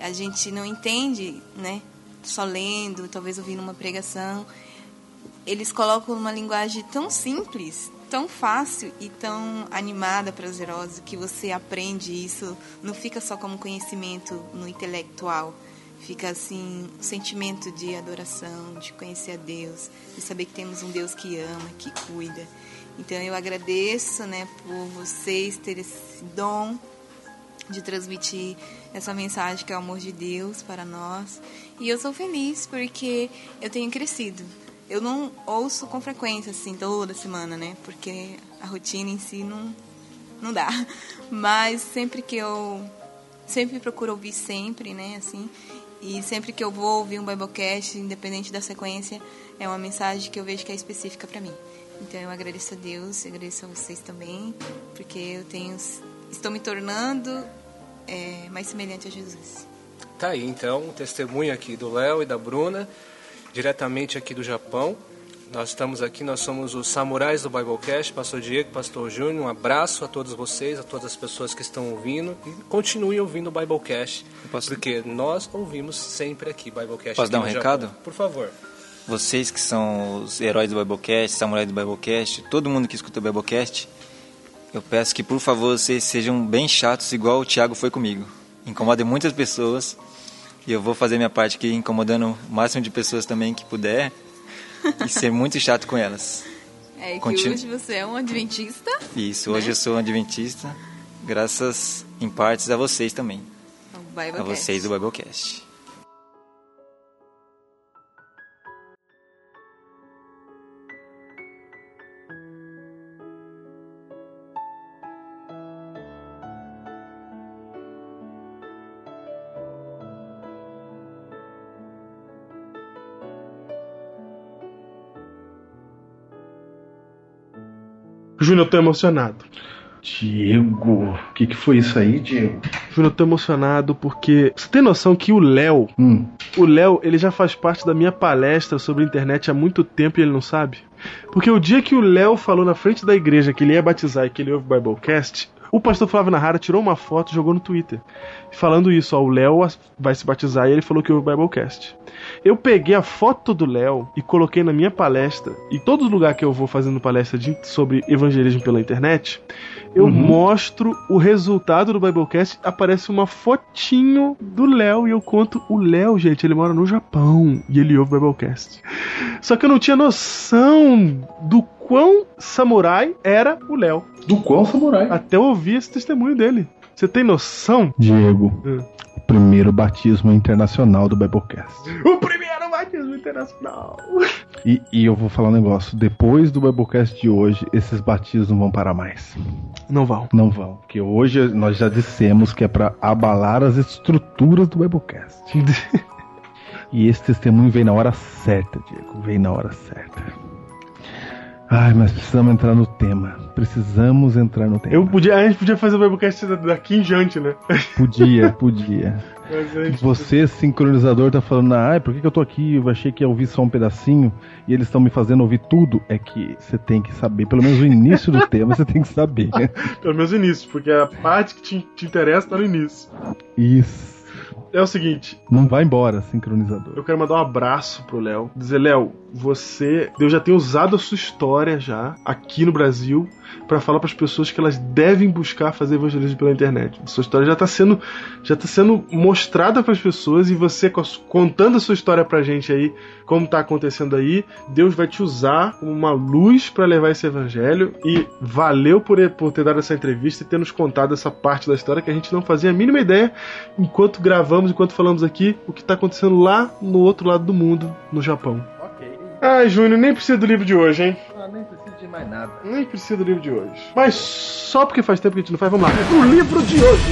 a gente não entende, né? Só lendo, talvez ouvindo uma pregação, eles colocam uma linguagem tão simples, tão fácil e tão animada, prazerosa, que você aprende isso, não fica só como conhecimento no intelectual, fica assim, um sentimento de adoração, de conhecer a Deus, de saber que temos um Deus que ama, que cuida. Então eu agradeço, né, por vocês terem esse dom de transmitir essa mensagem que é o amor de Deus para nós. E eu sou feliz porque eu tenho crescido. Eu não ouço com frequência, assim, toda semana, né? Porque a rotina em si não, não dá. Mas sempre que eu. Sempre procuro ouvir sempre, né? Assim. E sempre que eu vou ouvir um Biblecast, independente da sequência, é uma mensagem que eu vejo que é específica para mim. Então eu agradeço a Deus, agradeço a vocês também, porque eu tenho. Estou me tornando é, mais semelhante a Jesus. Tá aí, então, um testemunho aqui do Léo e da Bruna, diretamente aqui do Japão, Nós estamos aqui, nós somos os Samurais do Biblecast, Pastor Diego, Pastor Júnior. Um abraço a todos vocês, a todas as pessoas que estão ouvindo e continuem ouvindo o Biblecast, Posso- porque nós ouvimos sempre aqui Biblecast. Posso aqui dar um recado? Japão. Por favor. Vocês que são os heróis do Biblecast, samurais do Biblecast, todo mundo que escuta o Biblecast, eu peço que por favor vocês sejam bem chatos igual o Thiago foi comigo. Incomodem muitas pessoas e eu vou fazer minha parte aqui incomodando o máximo de pessoas também que puder e ser muito chato com elas. É que Continu- hoje você é um adventista. Isso, hoje Né? eu sou um adventista, graças em partes a vocês também, o a vocês do Biblecast. Júnior, eu tô emocionado. Diego, o que, que foi isso aí, Diego? Júnior, eu tô emocionado porque. Você tem noção que o Léo. Hum, O Léo, ele já faz parte da minha palestra sobre internet há muito tempo e ele não sabe? Porque o dia que o Léo falou na frente da igreja que ele ia batizar e que ele ouve o Biblecast, o pastor Flávio Nahara tirou uma foto e jogou no Twitter. Falando isso, ó, o Léo vai se batizar e ele falou que ouve o Biblecast. Eu peguei a foto do Léo e coloquei na minha palestra, e todo lugar que eu vou fazendo palestra de- sobre evangelismo pela internet, eu mostro o resultado do Biblecast, aparece uma fotinho do Léo e eu conto o Léo, gente, ele mora no Japão e ele ouve o Biblecast. Só que eu não tinha noção do quão samurai era o Léo, do qual samurai? até eu ouvir esse testemunho dele. Você tem noção? Diego, Hum. o primeiro batismo internacional do Biblecast. O primeiro batismo internacional. E, e eu vou falar um negócio: depois do Biblecast de hoje, esses batismos não vão parar mais. Não vão. Não vão. Porque hoje nós já dissemos que é pra abalar as estruturas do Biblecast. E esse testemunho veio na hora certa, Diego. Veio na hora certa. Ai, mas precisamos entrar no tema. Precisamos entrar no tema. Eu podia, a gente podia fazer o Biblecast daqui em diante, né? Podia, podia. Você, sincronizador, tá falando, ah, por que, que eu tô aqui? Eu achei que ia ouvir só um pedacinho e eles estão me fazendo ouvir tudo. É que você tem que saber, pelo menos o início do tema você tem que saber. Pelo menos o início, porque a parte que te, te interessa tá no início. Isso. É o seguinte, Não vai embora, sincronizador. eu quero mandar um abraço pro Léo. Dizer, Léo, você. Deus já tem usado a sua história já aqui no Brasil pra falar pras pessoas que elas devem buscar fazer evangelismo pela internet. Sua história já tá sendo, já tá sendo mostrada pras pessoas e você a contando a sua história pra gente aí, como tá acontecendo aí, Deus vai te usar como uma luz pra levar esse evangelho e valeu por, por ter dado essa entrevista e ter nos contado essa parte da história que a gente não fazia a mínima ideia enquanto gravamos, enquanto falamos aqui, o que tá acontecendo lá no outro lado do mundo, no Japão. Ai, Júnior, nem precisa do livro de hoje, hein? Ah, nem preciso de mais nada. Nem precisa do livro de hoje. Mas só porque faz tempo que a gente não faz, vamos lá. O livro de hoje.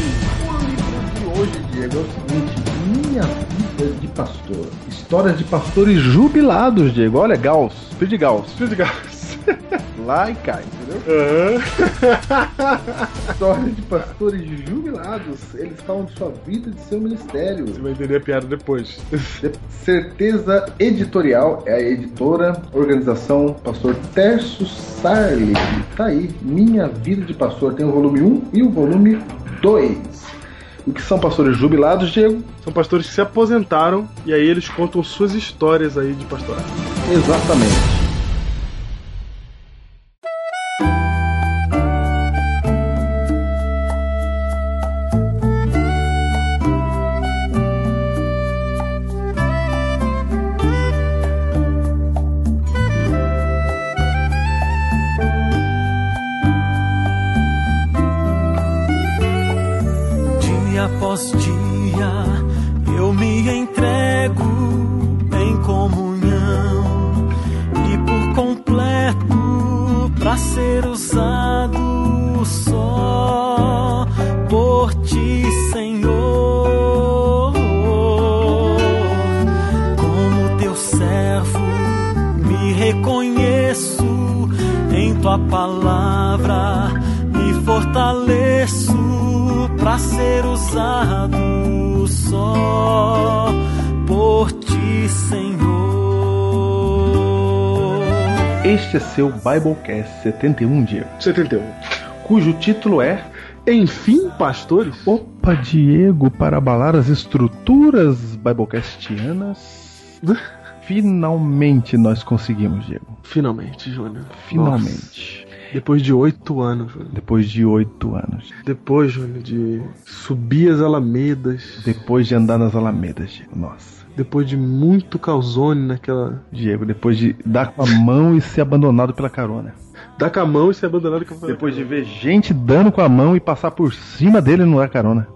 O livro de hoje, Diego, é o seguinte: Minha vida de pastor. Histórias de pastores jubilados, Diego. Olha, Gauss. Filho de Gauss. Filho de Gauss. Lá e cá, entendeu? Histórias de pastores jubilados. Eles falam de sua vida e de seu ministério. Você vai entender a piada depois. De- Certeza Editorial é a editora, organização Pastor Terço Sarli. Tá aí, Minha Vida de Pastor. Tem o volume 1 e o volume 2. O que são pastores jubilados, Diego? São pastores que se aposentaram e aí eles contam suas histórias aí de pastorado. Exatamente. Ser usado só por ti, Senhor. Como teu servo me reconheço em tua palavra, me fortaleço para ser usado só Este é seu Biblecast 71, Diego, 71. cujo título é Enfim, pastores? Opa, Diego, para abalar as estruturas Biblecastianas. Finalmente nós conseguimos, Diego. Finalmente, Júnior. Finalmente. Nossa, depois de oito anos, Júnior. Depois de oito anos. Depois, Júnior, de subir as alamedas. Depois de andar nas alamedas, Diego. Nossa. Depois de muito calzone naquela. Diego, depois de dar com a mão e ser abandonado pela carona. Dar com a mão e ser abandonado com a Depois de ver gente dando com a mão e passar por cima dele e não dar carona.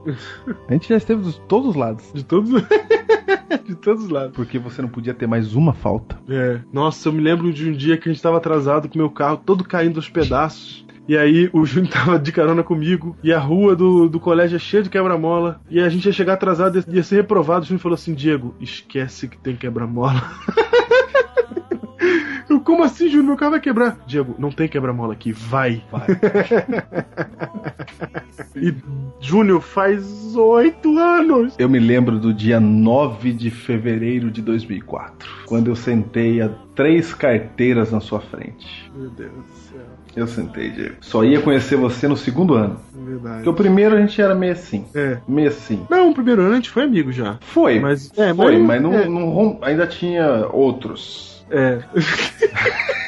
A gente já esteve de todos os lados. De todos. de todos os lados. Porque você não podia ter mais uma falta. É. Nossa, eu me lembro de um dia que a gente tava atrasado com o meu carro todo caindo aos pedaços. E aí o Júnior tava de carona comigo. E a rua do, do colégio é cheia de quebra-mola. E a gente ia chegar atrasado e ia ser reprovado. O Júnior falou assim: Diego, esquece que tem quebra-mola. Eu, como assim, Júnior? Meu carro vai quebrar. Diego, não tem quebra-mola aqui, vai. Vai. E Júnior faz oito anos. Eu me lembro do dia 9 de fevereiro de 2004, quando eu sentei a três carteiras na sua frente. Meu Deus do céu. Eu sentei, Diego. Só ia conhecer você no segundo ano. Verdade. Porque o primeiro a gente era meio assim. É. Meio assim. Não, o primeiro ano a gente foi amigo já. Foi. Mas, é, Foi, mas, não, é. não rom- ainda tinha outros. É.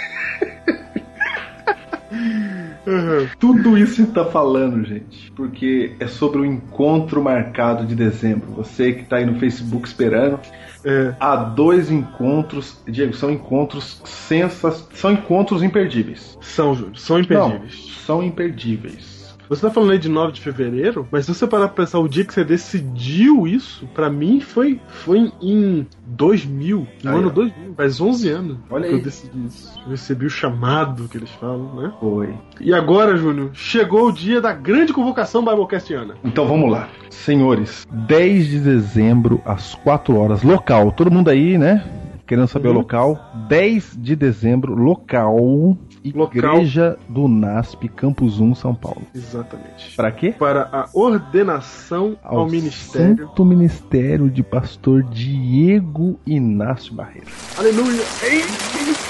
Uhum. Tudo isso está falando, gente, porque é sobre o encontro marcado de dezembro. Você que tá aí no Facebook esperando, É. há dois encontros, Diego, são encontros sensas, são encontros imperdíveis. São, Júnior, são imperdíveis. Não, são imperdíveis. Você tá falando aí de 9 de fevereiro, mas se você parar pra pensar o dia que você decidiu isso, pra mim foi, foi em 2000, no Aí, ano ó. 2000, faz 11 anos Olha que aí. eu decidi isso. Eu recebi o chamado que eles falam, né? Foi. E agora, Júnior, chegou o dia da grande convocação Biblecastiana. Então vamos lá. Senhores, 10 de dezembro às 4 horas, local. Todo mundo aí, né? Querendo saber Uhum. o local. 10 de dezembro, local. Igreja do NASP, Campus 1, São Paulo. Exatamente. Pra quê? Para a ordenação ao, ministério. Santo Ministério de Pastor Diego Inácio Barreiro. Aleluia! Ei,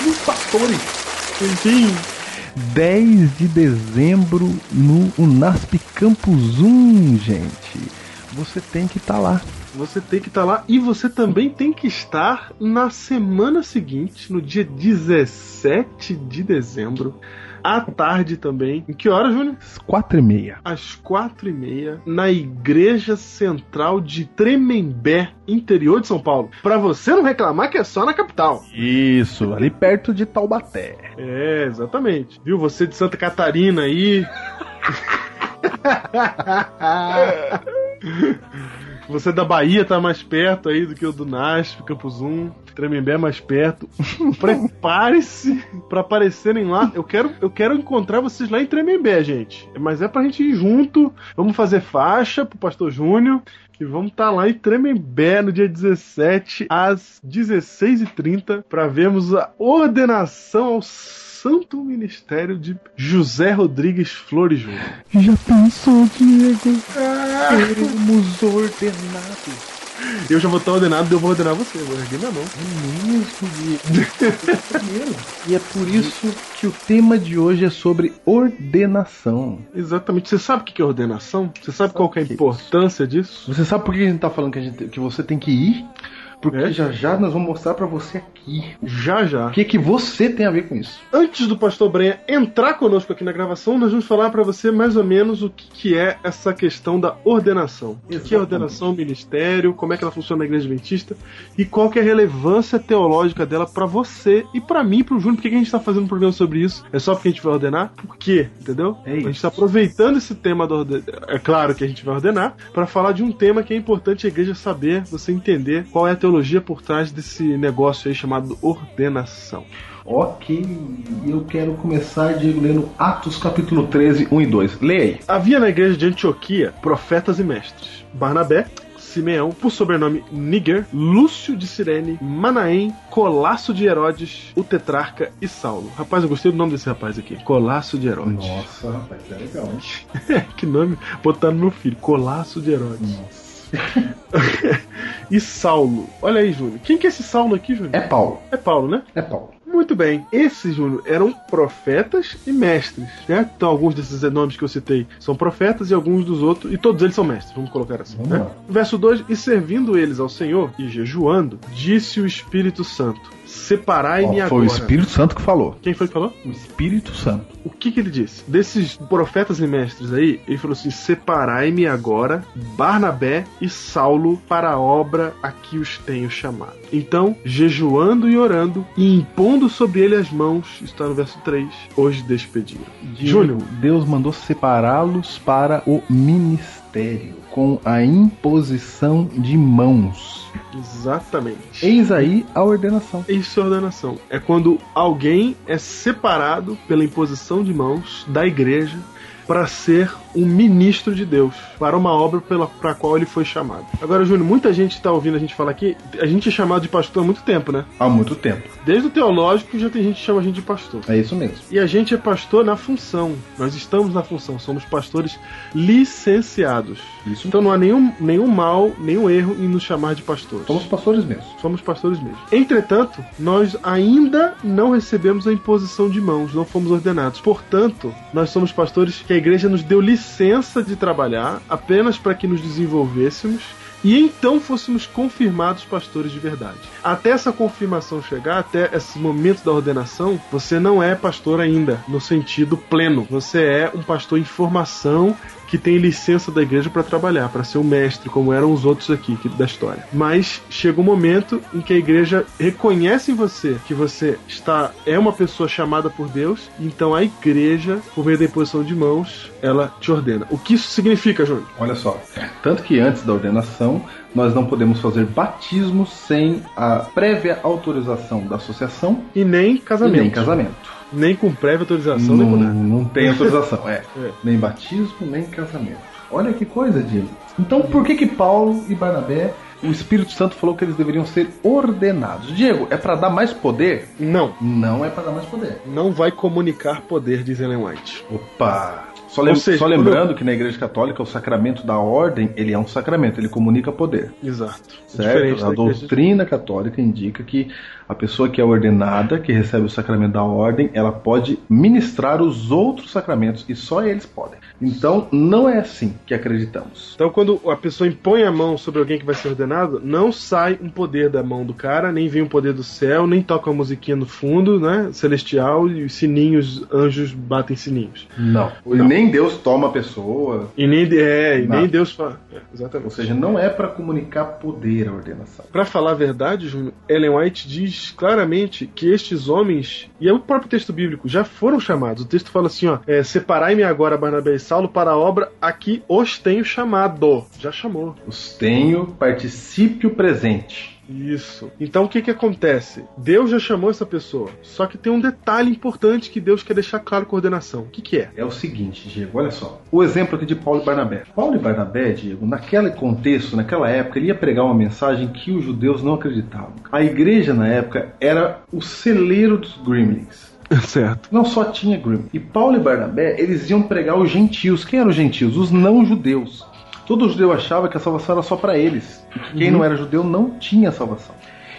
os pastores! Enfim, 10 de dezembro no UNASP Campus 1, gente. Você tem que estar lá. Você tem que estar lá e você também tem que estar na semana seguinte, no dia 17 de dezembro, à tarde também. Em que hora, Júnior? Às 4 e meia. Às quatro e meia, na Igreja Central de Tremembé, interior de São Paulo. Pra você não reclamar que é só na capital. Isso, ali perto de Taubaté. É, exatamente. Viu? Você de Santa Catarina aí. Você da Bahia tá mais perto aí do que o do NASP, Campus 1, Tremembé é mais perto. Prepare-se pra aparecerem lá. Eu quero, eu quero encontrar vocês lá em Tremembé, gente. Mas é pra gente ir junto. Vamos fazer faixa pro Pastor Júnior. E vamos estar lá em Tremembé no dia 17 às 16h30 para vermos a ordenação ao Santo Ministério de José Rodrigues Flores Júnior. Já pensou, Diego? Seremos ordenados. Eu já vou estar ordenado, eu vou ordenar você. Vou erguer minha mão. Mesmo, Diego. e é por isso que o tema de hoje é sobre ordenação. Exatamente. Você sabe o que é ordenação? Você sabe qual que é a é importância disso? Você sabe por que a gente tá falando que, a gente, que você tem que ir? Porque É? já já nós vamos mostrar pra você aqui Já já. o que, que você tem a ver com isso. Antes do Pastor Brenha entrar conosco aqui na gravação, nós vamos falar para você mais ou menos o que, que é essa questão da ordenação. O que é Exatamente. ordenação, ministério, como é que ela funciona na Igreja Adventista e qual que é a relevância teológica dela para você e para mim, pro Júnior. Por que que a gente tá fazendo um programa sobre isso? É só porque a gente vai ordenar? Por quê? Entendeu? É A gente isso. tá aproveitando esse tema da orde... É claro que a gente vai ordenar para falar de um tema que é importante a igreja saber, você entender qual é a teologia por trás desse negócio aí chamado ordenação. Ok, eu quero começar, Diego, lendo Atos capítulo 13, 1 e 2. Leia aí. Havia na igreja de Antioquia profetas e mestres: Barnabé, Simeão, por sobrenome Níger, Lúcio de Cirene, Manaém, Colasso de Herodes, o tetrarca e Saulo. Rapaz, eu gostei do nome desse rapaz aqui: Colasso de Herodes. Nossa, rapaz, é legal, hein? que nome botar no meu filho: Colasso de Herodes. e Saulo. Olha aí, Júnior. Quem que é esse Saulo aqui, Júnior? É Paulo, É Paulo, né? é Paulo. Muito bem. Esses, Júnior, eram profetas e mestres, né? Então, alguns desses nomes que eu citei são profetas e alguns dos outros, e todos eles são mestres, vamos colocar assim. Vamos né? Verso 2: E servindo eles ao Senhor e jejuando, disse o Espírito Santo: Separai-me agora. foi o Espírito Santo que falou. Quem foi que falou? O Espírito Santo. O que, que ele disse? Desses profetas e mestres aí, ele falou assim: Separai-me agora, Barnabé e Saulo, para a obra a que os tenho chamado. Então, jejuando e orando, e impondo sobre ele as mãos, está no verso 3, hoje despediram. Júnior, Deus mandou separá-los para o ministério, com a imposição de mãos. exatamente. Eis aí a ordenação. Isso é ordenação. É quando alguém é separado pela imposição de mãos da igreja para ser um ministro de Deus, para uma obra pela para a qual ele foi chamado. Agora, Júnior, muita gente está ouvindo a gente falar aqui, a gente é chamado de pastor há muito tempo, né? Há muito tempo. Desde o teológico já tem gente que chama a gente de pastor. É isso mesmo. E a gente é pastor na função. Nós estamos na função, somos pastores licenciados. Isso Então não há nenhum, nenhum mal, nenhum erro em nos chamar de pastores. Somos pastores mesmo. Somos pastores mesmo. Entretanto, nós ainda não recebemos a imposição de mãos, não fomos ordenados. Portanto, nós somos pastores que a igreja nos deu licença de trabalhar apenas para que nos desenvolvêssemos e então fôssemos confirmados pastores de verdade. Até essa confirmação chegar, até esse momento da ordenação, você não é pastor ainda, no sentido pleno. Você é um pastor em formação que tem licença da igreja para trabalhar, para ser um mestre, como eram os outros aqui da história. Mas chega um momento em que a igreja reconhece em você que você está é uma pessoa chamada por Deus, então a igreja, por meio da imposição de mãos, ela te ordena. O que isso significa, Júnior? Olha só. Tanto que antes da ordenação, nós não podemos fazer batismo sem a prévia autorização da associação E nem e casamento. nem casamento. Nem com prévia autorização, nem com Não, nada. não tem autorização, é. É. Nem batismo, nem casamento. Olha que coisa, Diego. Então por que que Paulo e Barnabé, o Espírito Santo falou que eles deveriam ser ordenados? Diego, é para dar mais poder? Não, Não é para dar mais poder. não vai comunicar poder, diz Ellen White. Opa! Só, lem- seja, só lembrando que na Igreja Católica o sacramento da ordem, ele é um sacramento, ele comunica poder. Exato. É Certo? Diferente A igreja. doutrina católica indica que a pessoa que é ordenada, que recebe o sacramento da ordem, ela pode ministrar os outros sacramentos e só eles podem. Então, não é assim que acreditamos. Então, quando a pessoa impõe a mão sobre alguém que vai ser ordenado, não sai um poder da mão do cara, nem vem um poder do céu, nem toca uma musiquinha no fundo, né? Celestial, e os sininhos, anjos batem sininhos. Não. E nem Deus toma a pessoa. E nem, é, e nem Deus fala. É, Ou exatamente. seja, não é para comunicar poder a ordenação. Pra falar a verdade, Júnior, Ellen White diz claramente que estes homens, e é o próprio texto bíblico, já foram chamados. O texto fala assim: ó, é, separai-me agora, Barnabé e Saulo, para a obra a que os tenho chamado. Já chamou. Os tenho particípio presente. Isso. Então o que que acontece? Deus já chamou essa pessoa. Só que tem um detalhe importante que Deus quer deixar claro com a ordenação. O que que é? É o seguinte, Diego, olha só. O exemplo aqui de Paulo e Barnabé. Paulo e Barnabé, Diego, naquele contexto, naquela época, ele ia pregar uma mensagem que os judeus não acreditavam. A igreja, na época, era o celeiro dos gremlins. certo. Não só tinha gremlins. E Paulo e Barnabé, eles iam pregar os gentios. Quem eram os gentios? Os não-judeus. Todo judeu achava que a salvação era só para eles. E que quem não era judeu não tinha salvação.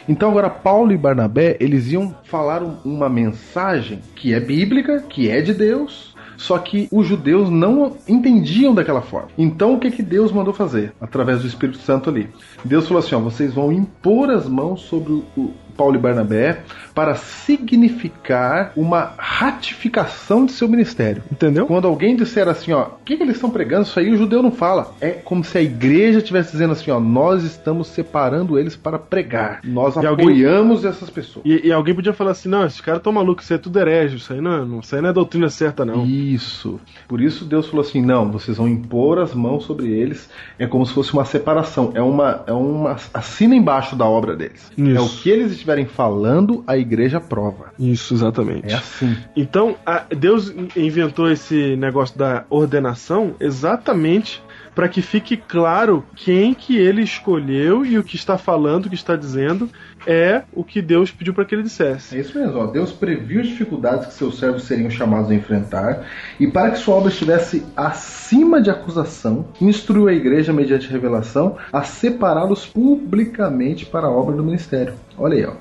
Então agora Paulo e Barnabé, eles iam falar um- uma mensagem que é bíblica, que é de Deus, só que os judeus não entendiam daquela forma. Então o que que Deus mandou fazer através do Espírito Santo ali? Deus falou assim, ó, vocês vão impor as mãos sobre o Paulo e Barnabé para significar uma ratificação de seu ministério. Entendeu? Quando alguém disser assim, ó, o que, que eles estão pregando? Isso aí o judeu não fala. É como se a igreja estivesse dizendo assim, ó, nós estamos separando eles para pregar. Nós E alguém- apoiamos essas pessoas. E, e alguém podia falar assim: não, esses caras estão malucos, isso aí é tudo herege, isso aí não, não, isso aí não é doutrina certa, não. Isso. Por isso Deus falou assim: não, vocês vão impor as mãos sobre eles. É como se fosse uma separação. É uma, é uma assina embaixo da obra deles. Isso. É o que eles estiverem falando, a igreja prova. Isso, exatamente. É assim. Então, a- Deus in- inventou esse negócio da ordenação exatamente para que fique claro quem que ele escolheu e o que está falando, o que está dizendo é o que Deus pediu para que ele dissesse. É isso mesmo, ó. Deus previu as dificuldades que seus servos seriam chamados a enfrentar e para que sua obra estivesse acima de acusação, instruiu a igreja mediante revelação a separá-los publicamente para a obra do ministério. Olha aí, ó.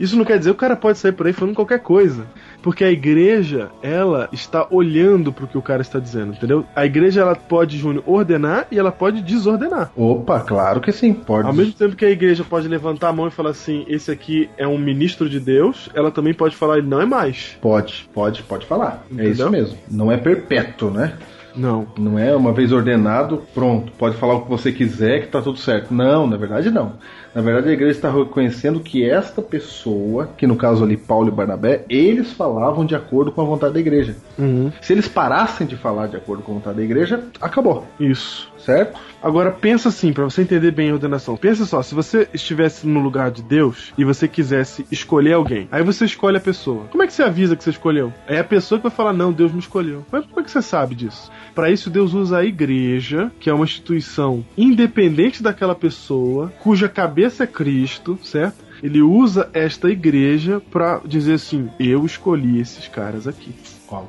Isso não quer dizer que o cara pode sair por aí falando qualquer coisa. Porque a igreja, ela está olhando pro que o cara está dizendo, entendeu? A igreja, ela pode, Júnior, ordenar e ela pode desordenar. Opa, claro que sim, pode. Ao mesmo tempo que a igreja pode levantar a mão e falar assim, esse aqui é um ministro de Deus, ela também pode falar, ele não é mais. Pode, pode, pode falar. É Entendeu? isso mesmo. Não é perpétuo, né? Não. Não é uma vez ordenado, pronto, pode falar o que você quiser que tá tudo certo. Não, na verdade não. Na verdade a igreja está reconhecendo que esta pessoa, que no caso ali Paulo e Barnabé, eles falavam de acordo com a vontade da igreja. Uhum. Se eles parassem de falar de acordo com a vontade da igreja, acabou, Isso. Certo? Agora pensa assim, pra você entender bem a ordenação. Pensa só, se você estivesse no lugar de Deus e você quisesse escolher alguém, aí você escolhe a pessoa. Como é que você avisa que você escolheu? É a pessoa que vai falar, não, Deus me escolheu. Mas como é que você sabe disso? Pra isso, Deus usa a igreja, que é uma instituição independente daquela pessoa, cuja cabeça é Cristo, certo? Ele usa esta igreja pra dizer assim: eu escolhi esses caras aqui.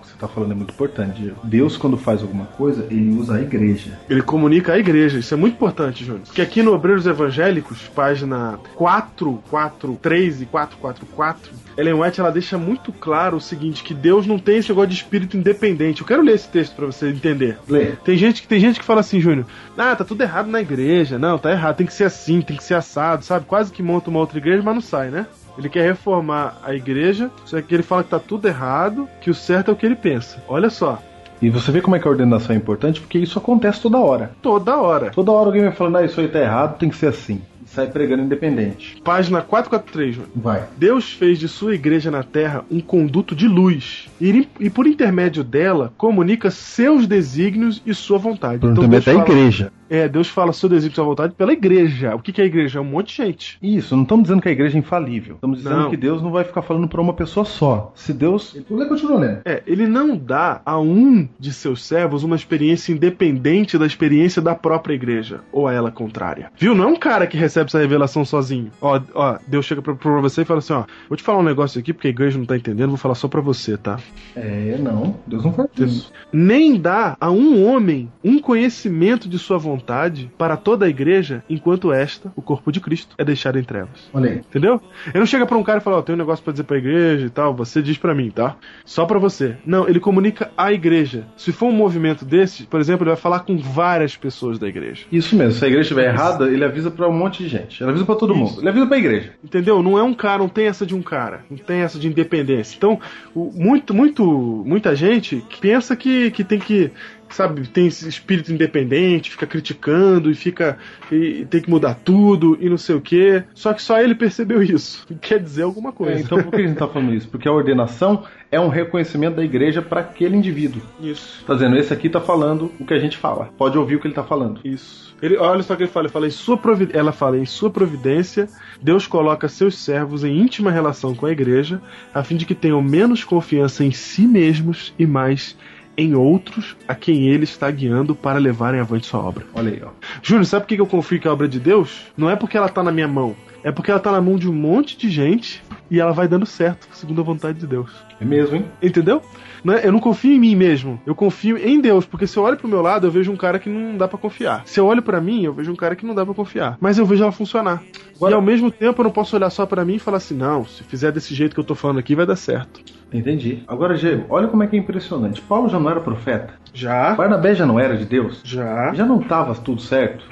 Que você tá falando é muito importante. Deus, quando faz alguma coisa, ele usa a igreja. Ele comunica a igreja, isso é muito importante, Júnior. Porque aqui no Obreiros Evangélicos, página 443 e 444, Ellen White ela deixa muito claro o seguinte: que Deus não tem esse negócio de espírito independente. Eu quero ler esse texto pra você entender. Lê. Tem gente, que- tem gente que fala assim, Júnior, ah, tá tudo errado na igreja. Não, tá errado, tem que ser assim, tem que ser assado, sabe? Quase que monta uma outra igreja, mas não sai, né? Ele quer reformar a igreja, só que ele fala que tá tudo errado, que o certo é o que ele pensa. Olha só, E você vê como é que a ordenação é importante, porque isso acontece toda hora. toda hora. Toda hora alguém vai falando, ah, isso aí tá errado, tem que ser assim. E sai pregando independente. Página 443, Júnior. Vai. Deus fez de sua igreja na terra um conduto de luz e, e por intermédio dela comunica seus desígnios e sua vontade. Por Então, também Deus da fala- igreja. É, Deus fala seu desígnio e sua vontade pela igreja. O que, que é a igreja? É um monte de gente. Isso, não estamos dizendo que a igreja é infalível. Estamos dizendo Não. que Deus não vai ficar falando pra uma pessoa só. Se Deus. Lê, continua lendo. É, ele não dá a um de seus servos uma experiência independente da experiência da própria igreja, ou a ela contrária. Viu? Não é um cara que recebe essa revelação sozinho. Ó, ó, Deus chega pra, pra você e fala assim: ó, vou te falar um negócio aqui porque a igreja não tá entendendo, vou falar só pra você, tá? É, não. Deus não faz isso. nem dá a um homem um conhecimento de sua vontade para toda a igreja, enquanto esta, o corpo de Cristo, é deixada em trevas. Olha aí. Entendeu? Ele não chega pra um cara e fala, ó, tem um negócio pra dizer pra igreja e tal, você diz pra mim, tá? Só pra você. Não, ele comunica à igreja. Se for um movimento desse, por exemplo, ele vai falar com várias pessoas da igreja. Isso mesmo. Se a igreja estiver errada, ele avisa pra um monte de gente. Ele avisa pra todo Isso. mundo. Ele avisa pra igreja. Entendeu? Não é um cara, não tem essa de um cara, não tem essa de independência. Então, o- muito, muito, muita gente pensa que, que tem que, sabe, tem esse espírito independente, fica criticando e fica e tem que mudar tudo e não sei o quê. Só que só ele percebeu isso. Quer dizer alguma coisa. É, então por que a gente tá falando isso? Porque a ordenação é um reconhecimento da igreja pra aquele indivíduo. isso. Tá dizendo, esse aqui tá falando o que a gente fala. Pode ouvir o que ele tá falando. Isso. Ele, olha só o que ele fala, ele fala em sua ela fala em sua providência, Deus coloca seus servos em íntima relação com a igreja, a fim de que tenham menos confiança em si mesmos e mais em outros a quem ele está guiando para levarem avante sua obra. Olha aí, ó. Júnior, sabe por que eu confio que é a obra de Deus? Não é porque ela tá na minha mão, é porque ela tá na mão de um monte de gente e ela vai dando certo, segundo a vontade de Deus. É mesmo, hein? Entendeu? Não é- Eu não confio em mim mesmo. Eu confio em Deus, porque se eu olho pro meu lado, eu vejo um cara que não dá pra confiar. Se eu olho pra mim, eu vejo um cara que não dá pra confiar. Mas eu vejo ela funcionar. Agora- E ao mesmo tempo, eu não posso olhar só pra mim e falar assim: não, se fizer desse jeito que eu tô falando aqui, vai dar certo. Entendi. Agora, Diego, olha como é que é impressionante. Paulo já não era profeta. Já? Barnabé já não era de Deus. Já? Já não tava tudo certo.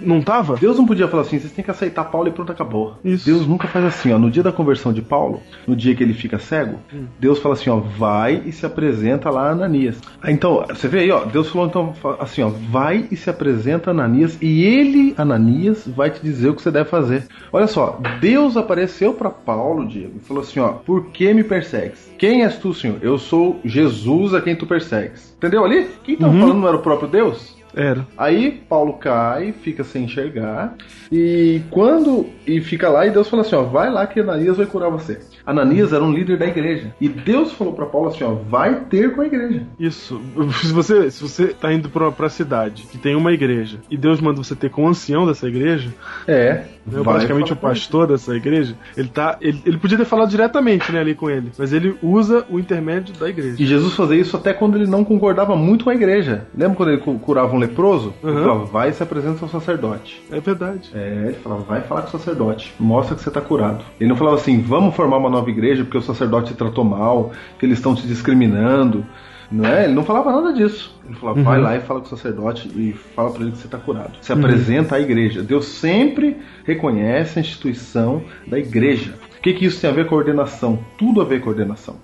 Não tava? Deus não podia falar assim, vocês têm que aceitar Paulo e pronto, acabou. Isso. Deus nunca faz assim, ó. No dia da conversão de Paulo, no dia que ele fica cego, Hum. Deus fala assim, ó, vai e se apresenta lá a Ananias. Ah, Então, você vê aí, ó, Deus falou então assim, ó, vai e se apresenta a Ananias e ele, Ananias, vai te dizer o que você deve fazer. Olha só, Deus apareceu para Paulo, Diego, e falou assim, ó, por que me persegues? Quem és tu, Senhor? Eu sou Jesus a quem tu persegues. Entendeu ali? Quem tava Uhum. falando não era o próprio Deus? Era. Aí Paulo cai, fica sem enxergar. E quando. E fica lá e Deus fala assim: ó, vai lá que Ananias vai curar você. Ananias era um líder da igreja. E Deus falou pra Paulo assim: ó, vai ter com a igreja. Isso. Se você, se você tá indo pra, pra cidade que tem uma igreja e Deus manda você ter com o ancião dessa igreja, É. né, praticamente o ele. pastor dessa igreja, ele tá. Ele, ele podia ter falado diretamente né, ali com ele, mas ele usa o intermédio da igreja. E Jesus fazia isso até quando ele não concordava muito com a igreja. Lembra quando ele cu- curava um leproso, ele Uhum. falava, vai e se apresenta ao sacerdote. É verdade. É, ele falava, vai falar com o sacerdote, mostra que você tá curado. Ele não falava assim, vamos formar uma nova igreja porque o sacerdote te tratou mal, que eles estão te discriminando. Não é? Ele não falava nada disso. Ele falava, vai lá e fala com o sacerdote e fala pra ele que você tá curado. Se apresenta à igreja. Deus sempre reconhece a instituição da igreja. O que, que isso tem a ver com a ordenação? Tudo a ver com a ordenação.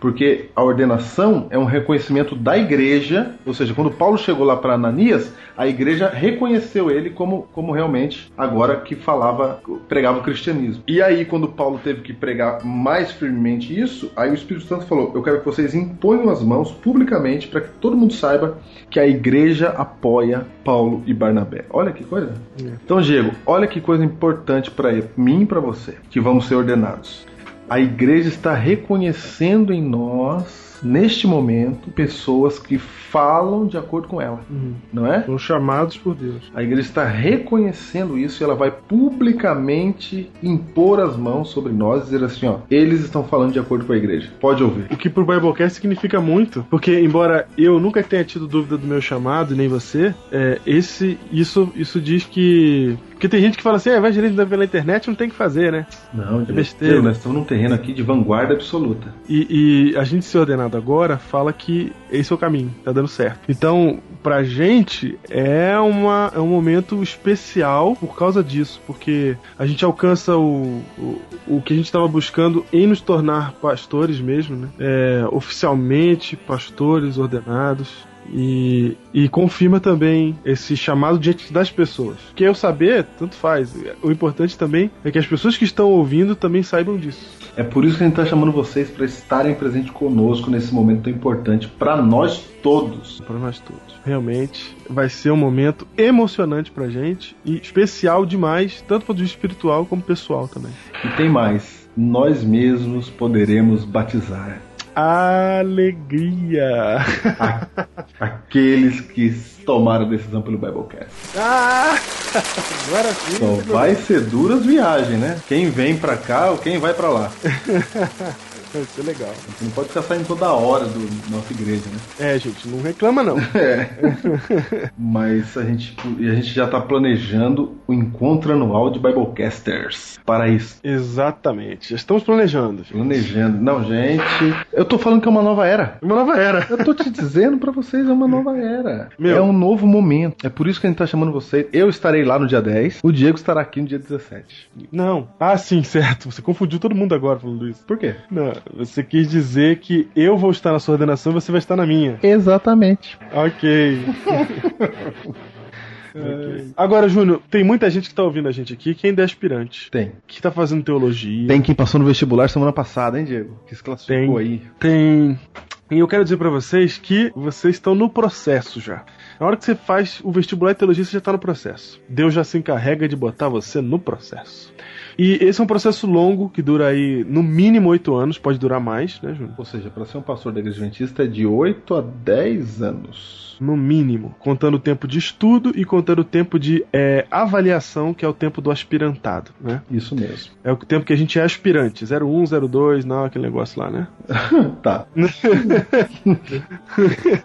Porque a ordenação é um reconhecimento da igreja, ou seja, quando Paulo chegou lá para Ananias, a igreja reconheceu ele como, como realmente agora que falava, pregava o cristianismo. E aí, quando Paulo teve que pregar mais firmemente isso, aí o Espírito Santo falou: Eu quero que vocês imponham as mãos publicamente para que todo mundo saiba que a igreja apoia Paulo e Barnabé. Olha que coisa. Então, Diego, olha que coisa importante para mim e para você, que vamos ser ordenados. A igreja está reconhecendo em nós, neste momento, pessoas que falam de acordo com ela, não é? São chamados por Deus. A igreja está reconhecendo isso e ela vai publicamente impor as mãos sobre nós e dizer assim, ó, eles estão falando de acordo com a igreja. Pode ouvir. O que pro Biblecast significa muito, porque embora eu nunca tenha tido dúvida do meu chamado, nem você, é, esse, isso, isso diz que. Porque tem gente que fala assim, ah, evangelismo pela internet não tem que fazer, né? Não, de besteira. besteira. Nós estamos num terreno aqui de vanguarda absoluta. E, e a gente ser ordenado agora fala que esse é o caminho, tá dando certo. Então, pra gente, é, uma, é um momento especial por causa disso, porque a gente alcança o, o, o que a gente estava buscando em nos tornar pastores mesmo, né? É, oficialmente pastores ordenados. E, e confirma também esse chamado diante das pessoas. Que eu saber, tanto faz. O importante também é que as pessoas que estão ouvindo também saibam disso. É por isso que a gente está chamando vocês para estarem presentes conosco nesse momento tão importante para nós todos. para nós todos. Realmente vai ser um momento emocionante pra gente e especial demais, tanto para o espiritual como pessoal também. E tem mais, nós mesmos poderemos batizar Alegria! aqueles que tomaram a decisão pelo Biblecast. ah! Agora sim. Só vai ser duras viagens, né? Quem vem pra cá ou quem vai pra lá. Vai ser legal. Você não pode ficar saindo toda hora do nossa igreja, né? É, gente, não reclama não. Mas a gente, e a gente já tá planejando o encontro anual de Biblecasters para isso. Exatamente. Já estamos planejando. gente. Planejando. Não, gente. Eu tô falando que é uma nova era. Uma nova era. Eu tô te dizendo pra vocês, é uma nova era. Meu. É um novo momento. É por isso que a gente tá chamando vocês. Eu estarei lá no dia 10, o Diego estará aqui no dia 17. Não. Ah, sim, certo. Você confundiu todo mundo agora falando isso. Por quê? Não, você quis dizer que eu vou estar na sua ordenação e você vai estar na minha. Exatamente. Ok. É. Agora, Júnior, tem muita gente que tá ouvindo a gente aqui que ainda é aspirante. Tem. Que tá fazendo teologia. Tem quem passou no vestibular semana passada, hein, Diego? Que se classificou Tem. aí. Tem. E eu quero dizer pra vocês que vocês estão no processo já. Na hora que você faz o vestibular de teologia, você já tá no processo. Deus já se encarrega de botar você no processo. E esse é um processo longo que dura aí no mínimo oito anos, pode durar mais, né, Júnior? Ou seja, para ser um pastor da igreja adventista é de 8 a 10 anos. No mínimo. Contando o tempo de estudo e contando o tempo de é, avaliação, que é o tempo do aspirantado, né? Isso mesmo. É o tempo que a gente é aspirante. 01, 02, não, aquele negócio lá, né? tá.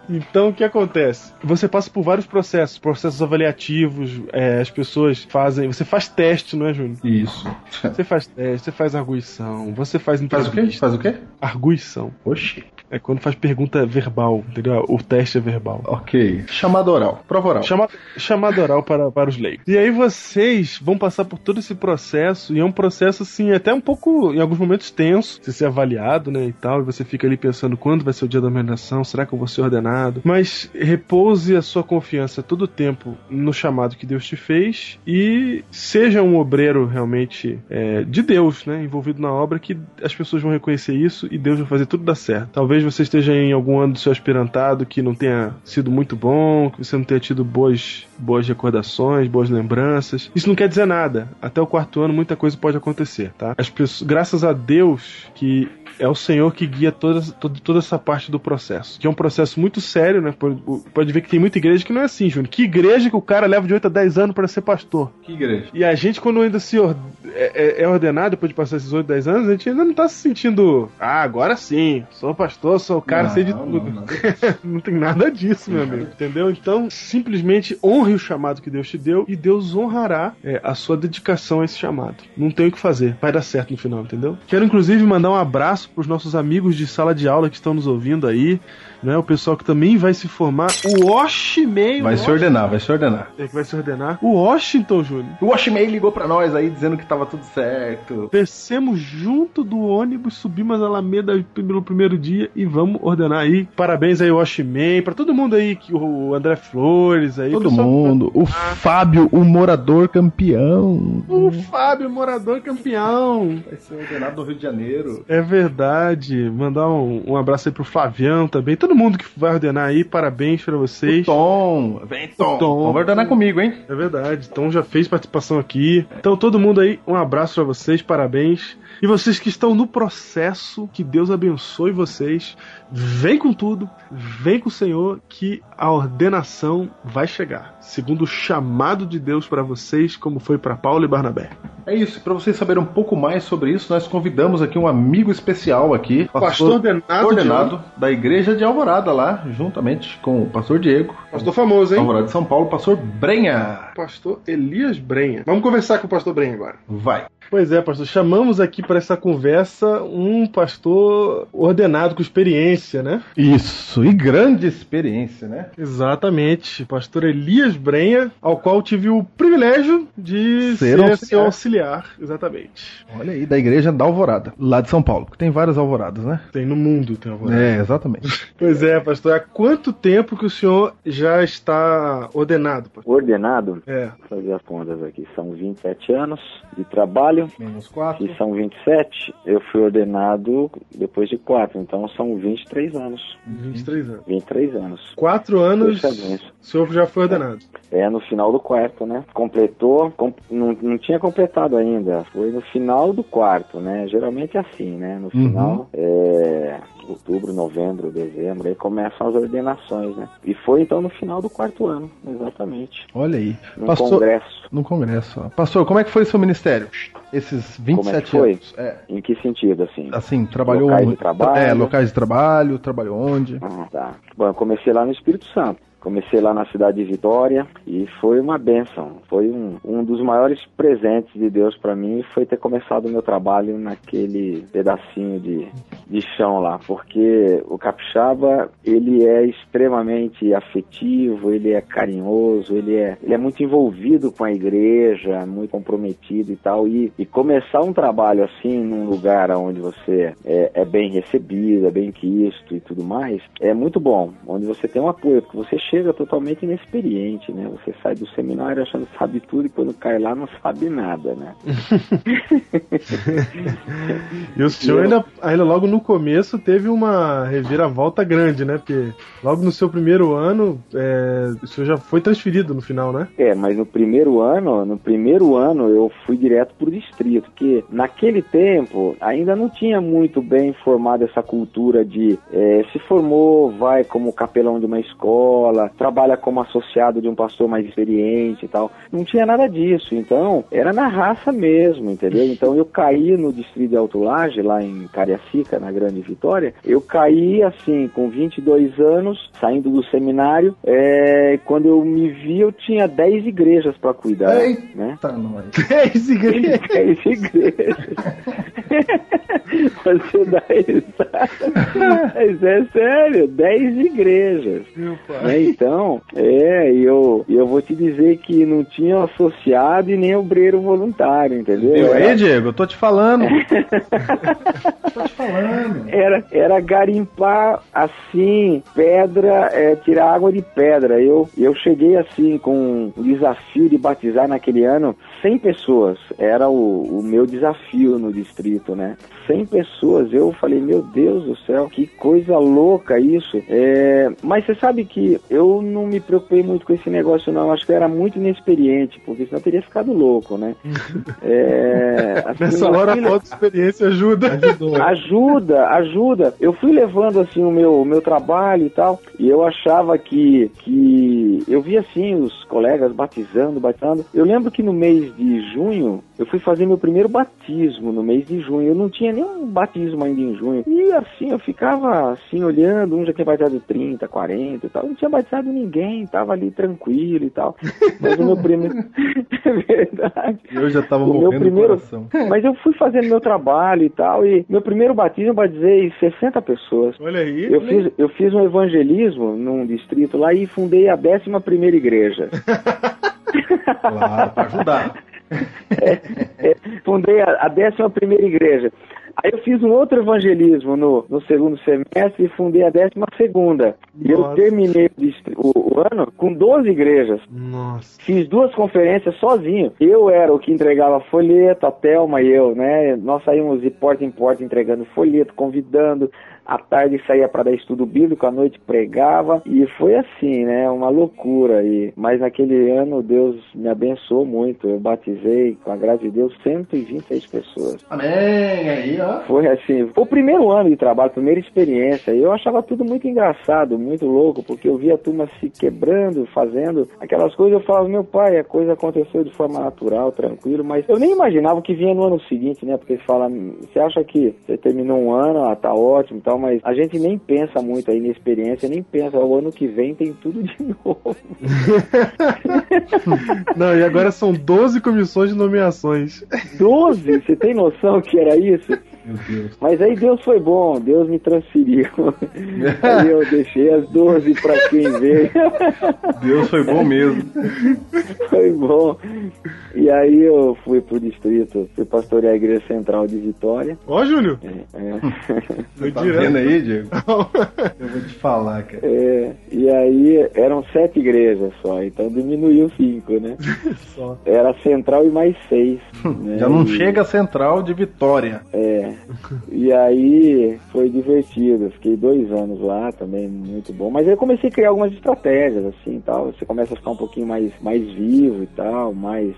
Então o que acontece? Você passa por vários processos, processos avaliativos, é, as pessoas fazem. Você faz teste, não é, Júnior? Isso. Você faz teste, você faz arguição, você faz Faz o quê? Faz o quê? Arguição. Oxi. É quando faz pergunta verbal, entendeu? O teste é verbal. Ok. Chamada oral. Prova oral. Chama, chamada oral para, para os leigos. E aí vocês vão passar por todo esse processo, e é um processo, assim, até um pouco, em alguns momentos, tenso, você ser avaliado, né, e tal, e você fica ali pensando quando vai ser o dia da ordenação, será que eu vou ser ordenado? Mas repouse a sua confiança todo o tempo no chamado que Deus te fez, e seja um obreiro realmente é, de Deus, né, envolvido na obra, que as pessoas vão reconhecer isso, e Deus vai fazer tudo dar certo. Talvez você esteja em algum ano do seu aspirantado que não tenha sido muito bom, que você não tenha tido boas boas recordações, boas lembranças. Isso não quer dizer nada. Até o quarto ano muita coisa pode acontecer, tá? As pessoas, graças a Deus que é o Senhor que guia toda, toda, toda essa parte do processo. Que é um processo muito sério, né? Pode, pode ver que tem muita igreja que não é assim, Júnior. Que igreja que o cara leva de 8 a 10 anos para ser pastor? Que igreja? E a gente, quando ainda se é, é- é ordenado, depois de passar esses 8, 10 anos, a gente ainda não tá se sentindo. Ah, agora sim, sou pastor, sou o cara, Não, sei de não, tudo. não, Não, tem nada disso, meu amigo. Entendeu? Então, simplesmente honre o chamado que Deus te deu e Deus honrará é, a sua dedicação a esse chamado. Não tem o que fazer, vai dar certo no final, entendeu? Quero inclusive mandar um abraço pros nossos amigos de sala de aula que estão nos ouvindo aí. Né, o pessoal que também vai se formar. O Oshimei. Vai se ordenar, vai se ordenar. É que vai se ordenar. O Washington, Júnior. O Washimei ligou pra nós aí dizendo que tava tudo certo. Descemos junto do ônibus, subimos a Alameda pelo primeiro dia e vamos ordenar aí. Parabéns aí, Washman, pra todo mundo aí, que o André Flores aí. Todo pessoal- mundo. O Fábio, o morador campeão. O Fábio, morador campeão. Vai ser ordenado no Rio de Janeiro. É verdade. Mandar um, um abraço aí pro Fabião também. Todo mundo que vai ordenar aí, parabéns pra vocês. Tom, vem Tom. Tom. Vamos ordenar comigo, hein? É verdade. Então já fez participação aqui. Então todo mundo aí, um abraço pra vocês, parabéns. E vocês que estão no processo, que Deus abençoe vocês. Vem com tudo, vem com o Senhor, que a ordenação vai chegar, segundo o chamado de Deus para vocês, como foi para Paulo e Barnabé. É isso. Para vocês saberem um pouco mais sobre isso, nós convidamos aqui um amigo especial aqui, Pastor ordenado, ordenado da Igreja de Alvorada lá, juntamente com o Pastor Diego, Pastor famoso, hein? Alvorada de São Paulo, Pastor Brenha. Pastor Elias Brenha. Vamos conversar com o Pastor Brenha agora. Vai. Pois é, pastor. Chamamos aqui para essa conversa um pastor ordenado com experiência, né? Isso. E grande experiência, né? Exatamente. Pastor Elias Brenha, ao qual tive o privilégio de Ser ser, auxiliar. seu auxiliar. Exatamente. Olha aí, da Igreja da Alvorada, lá de São Paulo. que Tem várias alvoradas, né? Tem no mundo, tem alvorada. É, exatamente. Pois é, pastor. Há quanto tempo que o senhor já está ordenado? pastor? Ordenado, É. vou fazer as contas aqui, são 27 anos de trabalho, Menos quatro. que são 27, eu fui ordenado depois de 4, então são 23 anos. 23 anos. 23 anos. Quatro anos, Puxa vida. o senhor já foi ordenado. É no final do quarto, né? Completou, com- não, não tinha completado ainda. Foi no final do quarto, né? Geralmente é assim, né? No final, é, outubro, novembro, dezembro, aí começam as ordenações, né? E foi então no final do quarto ano, exatamente. Olha aí. No Pastor, congresso. No congresso. ó. Pastor, como é que foi seu ministério? Esses 27 Como é que foi? anos. É. Em que sentido, assim? Assim, trabalhou Locais de onde? trabalho. É, locais de trabalho, trabalhou onde? Ah, tá. Bom, eu comecei lá no Espírito Santo. Comecei lá na cidade de Vitória e foi uma bênção. Foi um, um dos maiores presentes de Deus para mim foi ter começado o meu trabalho naquele pedacinho de, de chão lá, porque o capixaba ele é extremamente afetivo, ele é carinhoso, ele é, ele é muito envolvido com a igreja, muito comprometido e tal. E, e começar um trabalho assim num lugar onde você é, é bem recebido, é bem quisto e tudo mais, é muito bom. Onde você tem um apoio, porque você chega totalmente inexperiente, né? Você sai do seminário achando que sabe tudo e quando cai lá não sabe nada, né? E o senhor ainda, ainda logo no começo teve uma reviravolta grande, né? Porque logo no seu primeiro ano, é, o senhor já foi transferido no final, né? É, mas no primeiro ano, no primeiro ano eu fui direto pro distrito, porque naquele tempo ainda não tinha muito bem formado essa cultura de é, se formou, vai como capelão de uma escola, trabalha como associado de um pastor mais experiente e tal. Não tinha nada disso, então era na raça mesmo, entendeu? Então eu caí no distrito de Alto Laje, lá em Cariacica, na Grande Vitória, eu caí assim, com 22 anos, saindo do seminário, é, quando eu me vi eu tinha 10 igrejas para cuidar, Eita, né? nós. É esse igreja. 10 igrejas. Você dá risada. Mas é sério, 10 igrejas. Meu pai. Né? Então, é, eu, eu vou te dizer que não tinha associado e nem obreiro voluntário, entendeu? Viu Era- aí, Diego? Eu tô te falando. tô te falando. Era, era garimpar assim, pedra, é, tirar água de pedra. Eu, eu cheguei assim com um desafio de batizar naquele ano 100 pessoas. Era o, o meu desafio no distrito, né? 100 pessoas. Eu falei, meu Deus do céu, que coisa louca isso. É, mas você sabe que eu não me preocupei muito com esse negócio, não. Acho que eu era muito inexperiente, porque senão eu teria ficado louco, né? É, assim, Nessa hora a aquilo- falta de experiência ajuda. Ajuda, ajuda. Eu fui levando assim o meu, o meu trabalho e tal, e eu achava que, que eu via assim os colegas batizando, batizando. Eu lembro que no mês de junho eu fui fazer meu primeiro batismo no mês de junho. Eu não tinha nenhum batismo ainda em junho. E assim, eu ficava assim olhando, um já tinha batizado 30, 40 e tal. Não tinha batizado ninguém, tava ali tranquilo e tal. Mas o meu primeiro. é verdade. Eu já tava O meu morrendo primeiro- do coração. Mas eu fui fazendo meu trabalho e tal, e meu primeiro batismo eu batizei 60 pessoas. Olha aí. Eu fiz, eu fiz um evangelismo num distrito lá e fundei a 11 primeira igreja. Claro, pra ajudar. É, fundei a, a 11 primeira igreja. Aí eu fiz um outro evangelismo no, no segundo semestre e fundei a 12 segunda. E eu terminei o- o ano com 12 igrejas. Nossa. Fiz duas conferências sozinho. Eu era o que entregava folheto, a Thelma e eu, né? Nós saímos de porta em porta entregando folheto, convidando. À tarde saía para dar estudo bíblico, à noite pregava. E foi assim, né? Uma loucura. E, mas naquele ano Deus me abençoou muito. Eu batizei, com a graça de Deus, 126 pessoas. Amém, aí, ó. Foi assim, foi o primeiro ano de trabalho, primeira experiência. E eu achava tudo muito engraçado, muito louco, porque eu via a turma se quebrando, fazendo aquelas coisas. Eu falava, meu pai, a coisa aconteceu de forma natural, tranquilo, mas eu nem imaginava que vinha no ano seguinte, né? Porque você fala, você acha que você terminou um ano, ah, tá ótimo e tal, mas a gente nem pensa muito aí na experiência, nem pensa, o ano que vem tem tudo de novo. Não, e agora são 12 comissões de nomeações. 12? Você tem noção que era isso? Meu Deus. Mas aí Deus foi bom, Deus me transferiu. aí eu deixei as 12 pra quem veio. Deus foi bom mesmo. foi bom. E aí eu fui pro distrito, fui pastorear a igreja central de Vitória. Ó, Júlio. É, Foi Tá vendo aí, Diego? Eu vou te falar, cara. é, e aí eram sete igrejas só, então diminuiu cinco, né? Só. Era central e mais seis. né? Já não E- chega a central de Vitória. É. E aí foi divertido. Fiquei dois anos lá também, muito bom. Mas aí eu comecei a criar algumas estratégias, assim, tal. Você começa a ficar um pouquinho mais, mais vivo e tal, mais,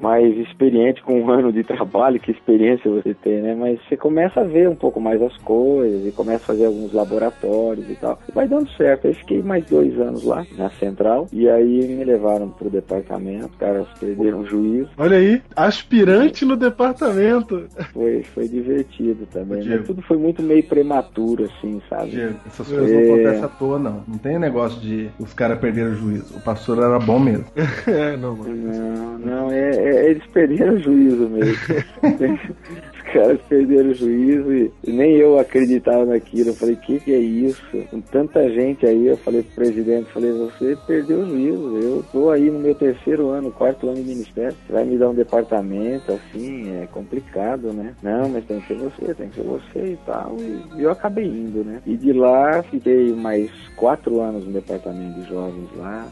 mais experiente com um ano de trabalho, que experiência você tem, né? Mas você começa a ver um pouco mais as coisas e começa a fazer alguns laboratórios e tal. Vai dando certo. Aí fiquei mais dois anos lá, na central. E aí me levaram pro departamento. Os caras perderam o juízo. Olha aí, aspirante no departamento. Foi, foi divertido também. Ô, Diego. Mas tudo foi muito meio prematuro, assim, sabe? Diego, essas coisas não É. acontecem à toa, não. Não tem negócio de os caras perderem o juízo. O pastor era bom mesmo. É, não, mano. Não, não, é, é- eles perderam o juízo mesmo. Caras perderam o juízo e, nem eu acreditava naquilo. Eu falei, que que é isso? Com tanta gente aí, eu falei pro presidente, falei, você perdeu o juízo. Eu tô aí no meu terceiro ano, quarto ano de ministério. Você vai me dar um departamento assim, é complicado, né? Não, mas tem que ser você, tem que ser você e tal. E eu acabei indo, né? E de lá fiquei mais quatro anos no departamento de jovens lá,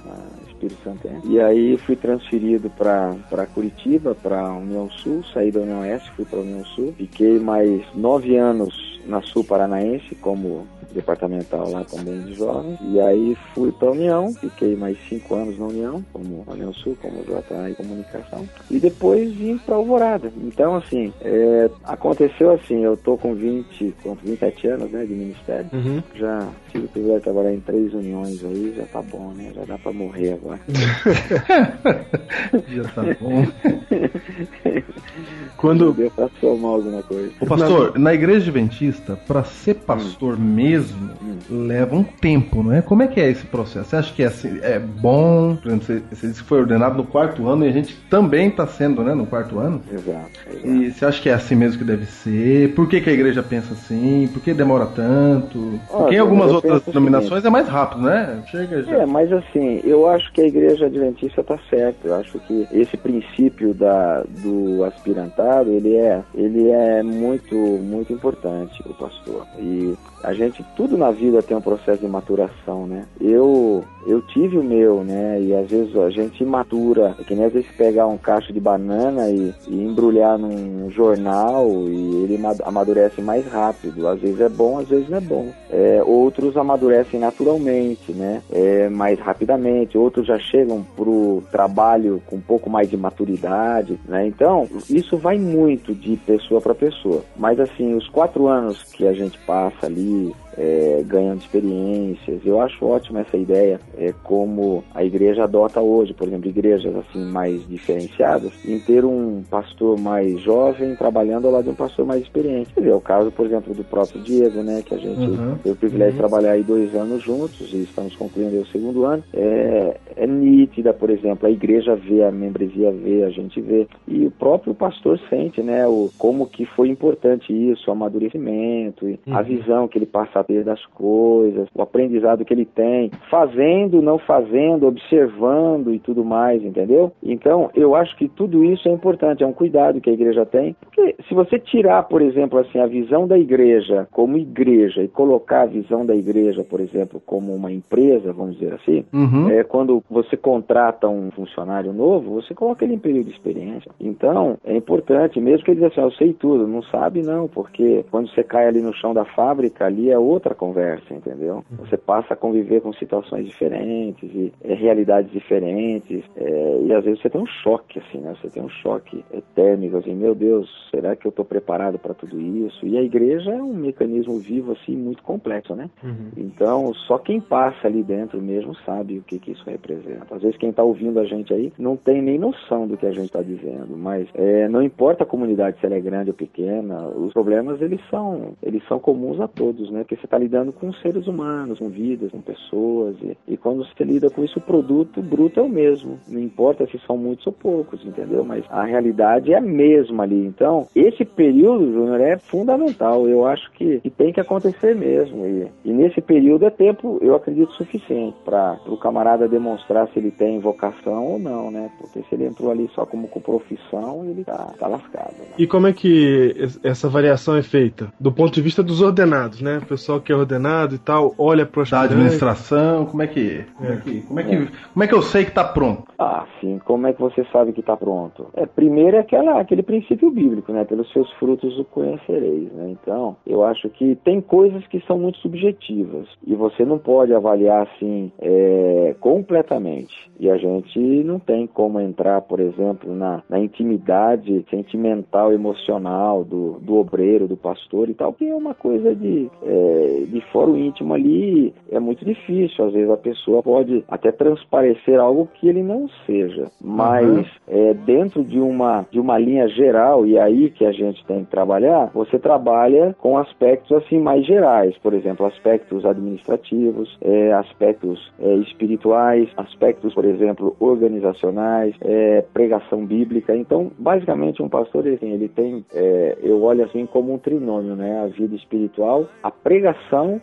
Espírito Santo. é. E aí fui transferido para Curitiba, para União Sul, saí da União Oeste, fui para União Sul. Fiquei mais nove anos na Sul Paranaense como departamental lá também de jovens. E aí fui para a União, fiquei mais cinco anos na União, como União Sul, como JA e Comunicação. E depois vim para Alvorada. Então, assim, é, aconteceu assim, eu tô com 20, com 27 anos né, de ministério. Uhum. Já tive o privilégio de trabalhar em três uniões aí, já tá bom, né? Já dá pra morrer agora. Já tá bom. Quando. Deu pra somar alguma coisa. Ô, pastor, na igreja adventista, pra ser pastor mesmo, leva um tempo, não é? Como é que é esse processo? Você acha que é, assim, é bom? Por exemplo, você, você disse que foi ordenado no quarto ano e a gente também tá sendo, né, no quarto ano? Exato. exato. E você acha que é assim mesmo que deve ser? Por que, que a igreja pensa assim? Por que demora tanto? Porque em Olha, algumas outras denominações é mais rápido, né? Chega já. É, mas assim, eu acho que a igreja adventista tá certa. Eu acho que esse princípio da, do aspirantado, ele é, ele é muito, muito importante. Diferente do pastor. E a gente, tudo na vida tem um processo de maturação, né? Eu, eu tive o meu, né? E às vezes a gente matura, é que nem às vezes pegar um cacho de banana e, e embrulhar num jornal e ele amadurece mais rápido. Às vezes é bom, às vezes não é bom. É, outros amadurecem naturalmente, né? É, mais rapidamente. Outros já chegam pro trabalho com um pouco mais de maturidade, né? Então, isso vai muito de pessoa para pessoa. Mas assim, os quatro anos que a gente passa ali é, ganhando experiências. Eu acho ótima essa ideia, é, como a igreja adota hoje, por exemplo, igrejas assim mais diferenciadas, em ter um pastor mais jovem trabalhando ao lado de um pastor mais experiente. é o caso, por exemplo, do próprio Diego, né, que a gente uhum. teve o privilégio uhum. de trabalhar aí dois anos juntos e estamos concluindo o segundo ano. É, é nítida, por exemplo, a igreja vê, a membresia vê, a gente vê e o próprio pastor sente, né, o como que foi importante isso, o amadurecimento, uhum. a visão que ele passa saber das coisas, o aprendizado que ele tem, fazendo, não fazendo, observando e tudo mais, entendeu? Então, eu acho que tudo isso é importante, é um cuidado que a igreja tem, porque se você tirar, por exemplo, assim, a visão da igreja como igreja e colocar a visão da igreja, por exemplo, como uma empresa, vamos dizer assim, uhum. é quando você contrata um funcionário novo, você coloca ele em período de experiência. Então, é importante, mesmo que ele diga assim, ah, eu sei tudo, não sabe não, porque quando você cai ali no chão da fábrica, ali é outra conversa, entendeu? Você passa a conviver com situações diferentes e é, realidades diferentes é, e às vezes você tem um choque, assim, né? Você tem um choque térmico, assim, meu Deus, será que eu estou preparado para tudo isso? E a igreja é um mecanismo vivo, assim, muito complexo, né? Uhum. Então, só quem passa ali dentro mesmo sabe o que, que isso representa. Às vezes quem está ouvindo a gente aí não tem nem noção do que a gente está dizendo, mas é, não importa a comunidade se ela é grande ou pequena, os problemas eles são eles são comuns a todos, né? Porque você está lidando com seres humanos, com vidas, com pessoas. E, e, quando você lida com isso, o produto bruto é o mesmo. Não importa se são muitos ou poucos, entendeu? Mas a realidade é a mesma ali. Então, esse período, Júnior, é fundamental. Eu acho que, que tem que acontecer mesmo. E, e nesse período é tempo, eu acredito, suficiente para o camarada demonstrar se ele tem vocação ou não, né? Porque se ele entrou ali só como com profissão, ele tá, tá lascado. Né? E como é que essa variação é feita? Do ponto de vista dos ordenados, né? Pessoal pessoal que é ordenado e tal olha para da administração, como é que, como é, que, como é que, como é que eu sei que está pronto? Ah, sim. Como é que você sabe que está pronto? É primeiro é aquela, aquele princípio bíblico, né? Pelos seus frutos o conhecereis, né? Então, eu acho que tem coisas que são muito subjetivas e você não pode avaliar assim é, completamente. E a gente não tem como entrar, por exemplo, na, na intimidade sentimental, emocional do, do obreiro, do pastor e tal, que é uma coisa de é, de fora o íntimo ali é muito difícil. Às vezes a pessoa pode até transparecer algo que ele não seja, mas uhum. é, dentro de uma, de uma linha geral, e aí que a gente tem que trabalhar, você trabalha com aspectos assim mais gerais, por exemplo, aspectos administrativos, é, aspectos é, espirituais, aspectos, por exemplo, organizacionais, é, pregação bíblica. Então, basicamente, um pastor assim, ele tem, é, eu olho assim como um trinômio, né? A vida espiritual, a pregação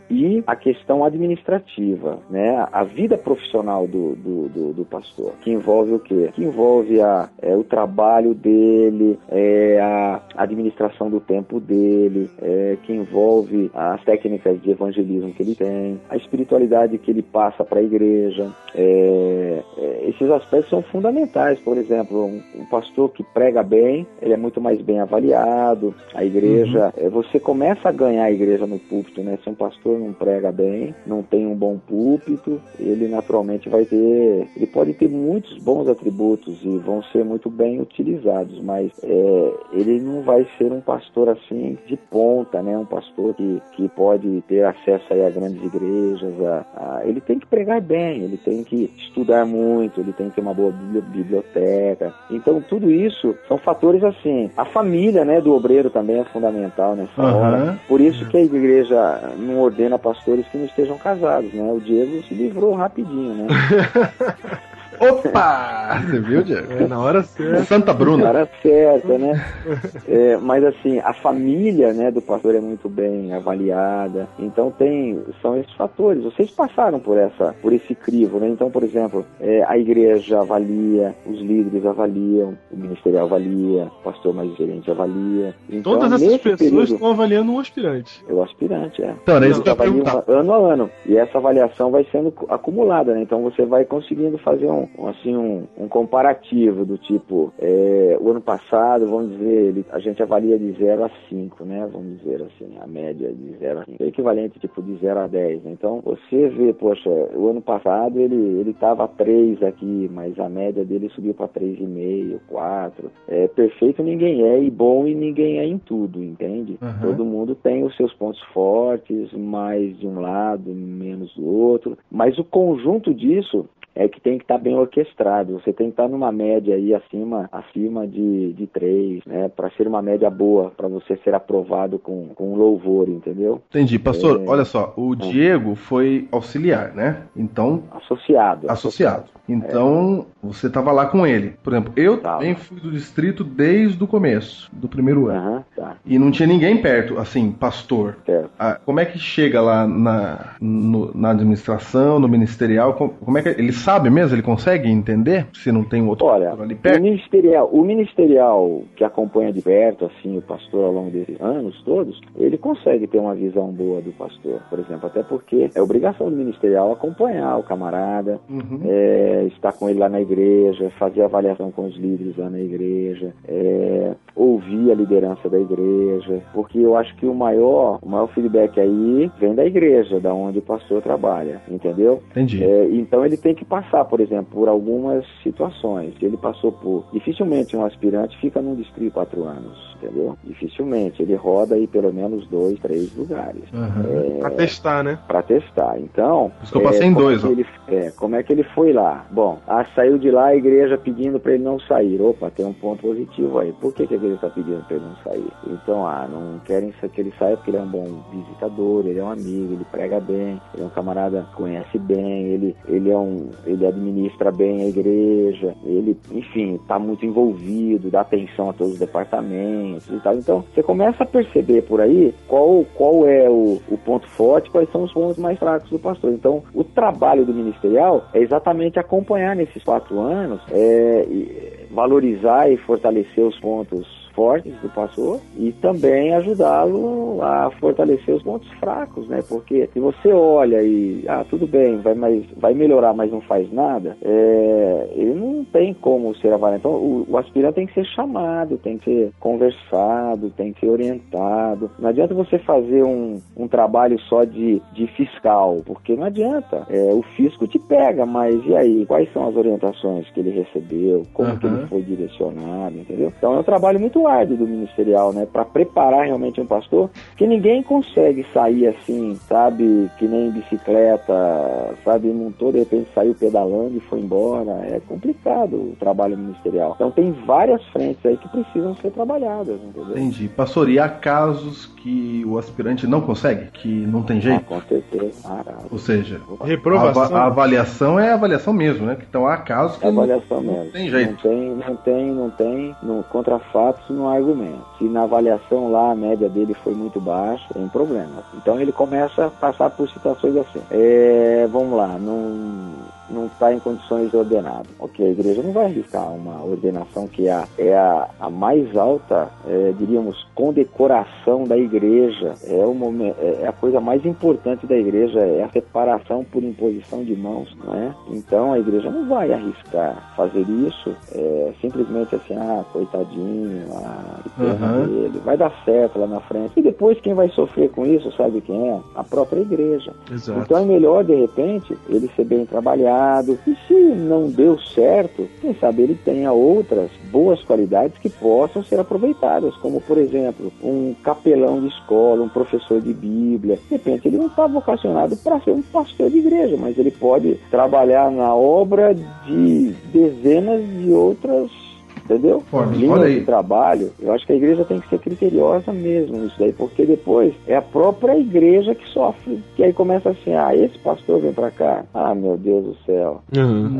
e a questão administrativa, né? A vida profissional do, do, do, do pastor, que envolve o quê? Que envolve a, é, o trabalho dele, é, a administração do tempo dele, é, que envolve as técnicas de evangelismo que ele tem, a espiritualidade que ele passa para a igreja. É, é, esses aspectos são fundamentais. Por exemplo, um, um, pastor que prega bem, ele é muito mais bem avaliado. A igreja, uhum. É, você começa a ganhar a igreja no púlpito, né? Se um pastor não prega bem, não tem um bom púlpito, ele naturalmente vai ter. Ele pode ter muitos bons atributos e vão ser muito bem utilizados, mas é, ele não vai ser um pastor assim de ponta, né? Um pastor que, que pode ter acesso aí a grandes igrejas. A, a, ele tem que pregar bem, ele tem que estudar muito, ele tem que ter uma boa biblioteca. Então, tudo isso são fatores assim. A família, né, do obreiro também é fundamental nessa uhum. hora. Por isso que a igreja não ordena pastores que não estejam casados, né? O Diego se livrou rapidinho, né? Opa! Você viu, Diego? É, na hora certa. Santa Na Bruna. hora certa, né? É, mas assim, a família né, do pastor é muito bem avaliada. Então tem, são esses fatores. Vocês passaram por essa, por esse crivo, né? Então, por exemplo, é, a igreja avalia, os líderes avaliam, o ministerial avalia, o pastor mais gerente avalia. Então, Todas essas pessoas período, estão avaliando um aspirante. é o aspirante, é. Então, era isso que eu ia perguntar. ano a ano. E essa avaliação vai sendo cu- acumulada, né? Então você vai conseguindo fazer um, um, assim, um, um comparativo do tipo, é, o ano passado, vamos dizer, ele, a gente avalia de 0 a 5, né? Vamos dizer assim, a média de 0 a 5. É equivalente tipo de 0 a 10. né? Então você vê, poxa, o ano passado ele ele estava 3 aqui, mas a média dele subiu para 3,5, 4. É, perfeito ninguém é, e bom e ninguém é em tudo, entende? Uhum. Todo mundo tem os seus pontos fortes, mais de um lado, menos do outro, mas o conjunto disso é que tem que estar bem orquestrado. Você tem que estar numa média aí acima, acima de, de 3, né? Para ser uma média boa, para você ser aprovado com, com louvor, entendeu? Entendi. Pastor, É. olha só, o Diego foi auxiliar, né? Então, Associado. associado. Então, você estava lá com ele. Por exemplo, eu também fui do distrito desde o começo, do primeiro ano. Tá, E não tinha ninguém perto, assim, pastor. Ah, como é que chega lá na, no- na administração, no ministerial? Com- Como é que ele sabe mesmo? Ele consegue entender se não tem outro Olha, ali o perto? ministerial, o ministerial que acompanha de perto, assim, o pastor ao longo desses anos todos, ele consegue ter uma visão boa do pastor, por exemplo, até porque é obrigação do ministerial acompanhar o camarada, Uhum. é, estar com ele lá na igreja, fazer avaliação com os líderes lá na igreja, é, ouvir a liderança da igreja, porque eu acho que o maior, o maior feedback aí vem da igreja, da onde o pastor trabalha, entendeu? Entendi. É, então ele tem que passar, por exemplo, por algumas situações. Se ele passou por. Dificilmente um aspirante fica num distrito quatro anos, entendeu? Dificilmente. Ele roda aí pelo menos dois, três lugares Uhum. Pra testar, né? para testar. Então. Por isso que eu passei em como dois, é ó. que ele, é, como é que ele foi lá? Bom, ah, saiu de lá a igreja pedindo para ele não sair. Opa, tem um ponto positivo aí. Por que, que a igreja está pedindo para ele não sair? Então, ah, não querem que ele saia porque ele é um bom visitador, ele é um amigo, ele prega bem, ele é um camarada que conhece bem, ele, ele é um. Ele administra bem a igreja, ele, enfim, está muito envolvido, dá atenção a todos os departamentos e tal. Então, você começa a perceber por aí qual, qual é o, o ponto forte, quais são os pontos mais fracos do pastor. Então, o trabalho do ministerial é exatamente acompanhar nesses quatro anos, é, valorizar e fortalecer os pontos fortes do pastor e também ajudá-lo a fortalecer os pontos fracos, né? Porque se você olha e ah tudo bem, vai mais, vai melhorar, mas não faz nada, é, ele não tem como ser avaliado. Então o, o aspirante tem que ser chamado, tem que ser conversado, tem que ser orientado. Não adianta você fazer um, um trabalho só de, de fiscal, porque não adianta. É, o fisco te pega, mas e aí? Quais são as orientações que ele recebeu? Como que Aham. ele foi direcionado, entendeu? Então é um trabalho muito árduo do ministerial, né? Para preparar realmente um pastor, que ninguém consegue sair assim, sabe? Que nem bicicleta, sabe? Montou, de repente saiu pedalando e foi embora. É complicado o trabalho ministerial. Então tem várias frentes aí que precisam ser trabalhadas, entendeu? Entendi. Pastor, e há casos que o aspirante não consegue? Que não tem Ah, jeito? com certeza. Ah, Ou seja, a, Reprovação. ava- a avaliação é a avaliação mesmo, né? Então há casos que É não, avaliação não mesmo. tem jeito. Não tem, não tem, não tem. No, contra fatos há argumento. Se na avaliação lá a média dele foi muito baixa, tem problema. Então ele começa a passar por situações assim. É, vamos lá, não não está em condições de ordenar. Ok, a igreja não vai arriscar uma ordenação que é a, é a, a mais alta, é, diríamos, condecoração da igreja. É, o momento, é a coisa mais importante da igreja, é a separação por imposição de mãos, não é? Então a igreja não vai arriscar fazer isso é, simplesmente assim, ah, coitadinho, ah, que pena Aham. dele, vai dar certo lá na frente. E depois quem vai sofrer com isso, sabe quem é? A própria igreja. Exato. Então é melhor, de repente, ele ser bem trabalhado. E se não deu certo, quem sabe ele tenha outras boas qualidades que possam ser aproveitadas, como, por exemplo, um capelão de escola, um professor de Bíblia. De repente, ele não está vocacionado para ser um pastor de igreja, mas ele pode trabalhar na obra de dezenas de outras entendeu? Olha, Linha olha aí. de trabalho, eu acho que a igreja tem que ser criteriosa mesmo nisso daí, porque depois é a própria igreja que sofre. Que aí começa assim, ah, esse pastor vem pra cá, ah, meu Deus do céu.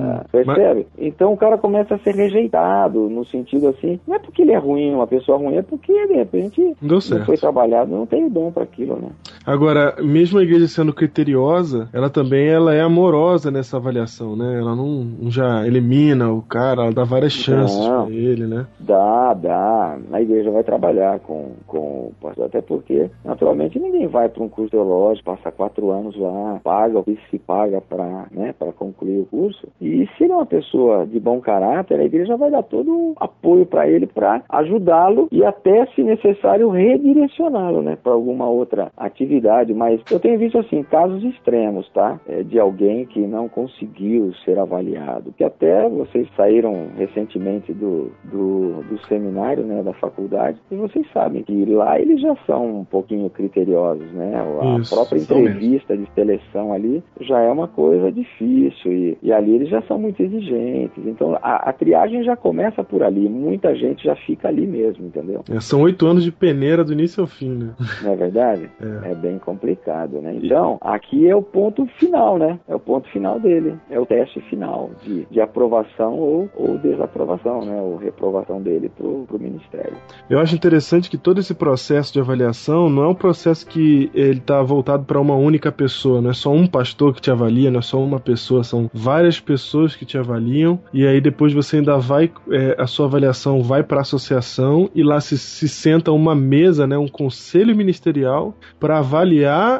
Ah, percebe? Então o cara começa a ser rejeitado, no sentido assim, não é porque ele é ruim, uma pessoa ruim, é porque de repente Não foi trabalhado, não tem o dom para aquilo, né? Agora, mesmo a igreja sendo criteriosa, ela também ela é amorosa nessa avaliação, né? Ela não, já elimina o cara, ela dá várias chances Não. pra ele, né? Dá, dá. A igreja vai trabalhar com, com o pastor, até porque, naturalmente, ninguém vai para um curso teológico, passa quatro anos lá, paga o que se paga para né, pra concluir o curso. E se ele é uma pessoa de bom caráter, a igreja vai dar todo o apoio para ele para ajudá-lo e até, se necessário, redirecioná-lo né, para alguma outra atividade. Mas eu tenho visto, assim, casos extremos, tá? É, de alguém que não conseguiu ser avaliado. Que até vocês saíram recentemente do, do, do seminário, né, da faculdade, e vocês sabem que lá eles já são um pouquinho criteriosos, né? A Isso, própria são mesmo. entrevista de seleção ali já é uma coisa difícil e, e ali eles já são muito exigentes. Então a, a triagem já começa por ali, muita gente já fica ali mesmo, entendeu? É, são oito anos de peneira do início ao fim, né? Não é verdade? É. É bem complicado, né? Então, aqui é o ponto final, né? É o ponto final dele. É o teste final de, de aprovação ou, ou desaprovação, né? Ou reprovação dele pro, pro ministério. Eu acho interessante que todo esse processo de avaliação não é um processo que ele está voltado para uma única pessoa, não é só um pastor que te avalia, não é só uma pessoa, são várias pessoas que te avaliam e aí depois você ainda vai, é, a sua avaliação vai para a associação e lá se, se senta uma mesa, né, um conselho ministerial para avaliar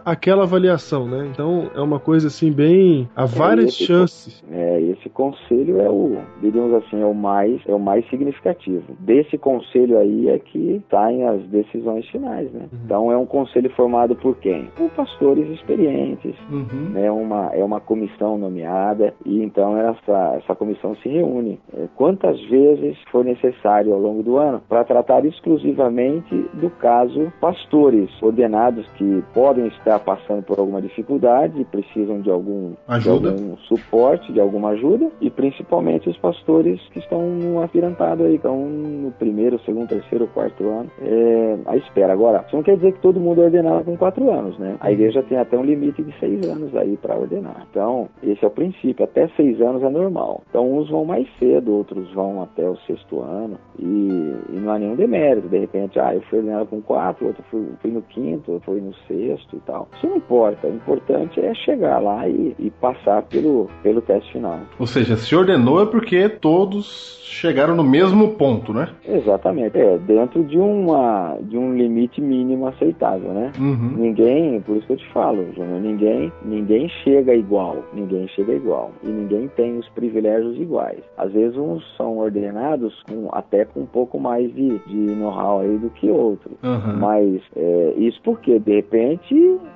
aquela avaliação, né? Então é uma coisa assim bem há várias esse- chances. É, esse conselho é o, diríamos assim, é o mais, é o mais significativo. Desse conselho aí é que saem as decisões finais, né? Então é um conselho formado por quem? Por pastores experientes, Uhum. é uma, é uma comissão nomeada e então essa, essa comissão se reúne é, quantas vezes for necessário ao longo do ano para tratar exclusivamente do caso pastores ordenados que podem estar passando por alguma dificuldade e precisam de algum, de Ajuda. algum suporte, de alguma ajuda e principalmente os pastores que estão no afirantado aí, estão no primeiro, segundo, terceiro, quarto ano é, à espera. Agora, isso não quer dizer que todo mundo é ordenado com quatro anos, né? A igreja tem até um limite de seis anos aí para ordenar. Então, esse é o princípio. Até seis anos é normal. Então, uns vão mais cedo, outros vão até o sexto ano e, e não há nenhum demérito. De repente, ah, eu fui ordenado com quatro, outro fui, fui no quinto, outro foi no sexto e tal. Isso não importa. O importante é chegar lá e, e passar pelo, pelo teste final. Ou seja, se ordenou é porque todos chegaram no mesmo ponto, né? Exatamente. É, dentro de, uma, de um limite mínimo aceitável, né? Uhum. Ninguém, por isso que eu te falo, Júnior, ninguém, ninguém chega igual, ninguém chega igual e ninguém tem os privilégios iguais. Às vezes uns são ordenados com, até com um pouco mais de, de know-how aí do que outros. Uhum. Mas é, isso porque, de repente,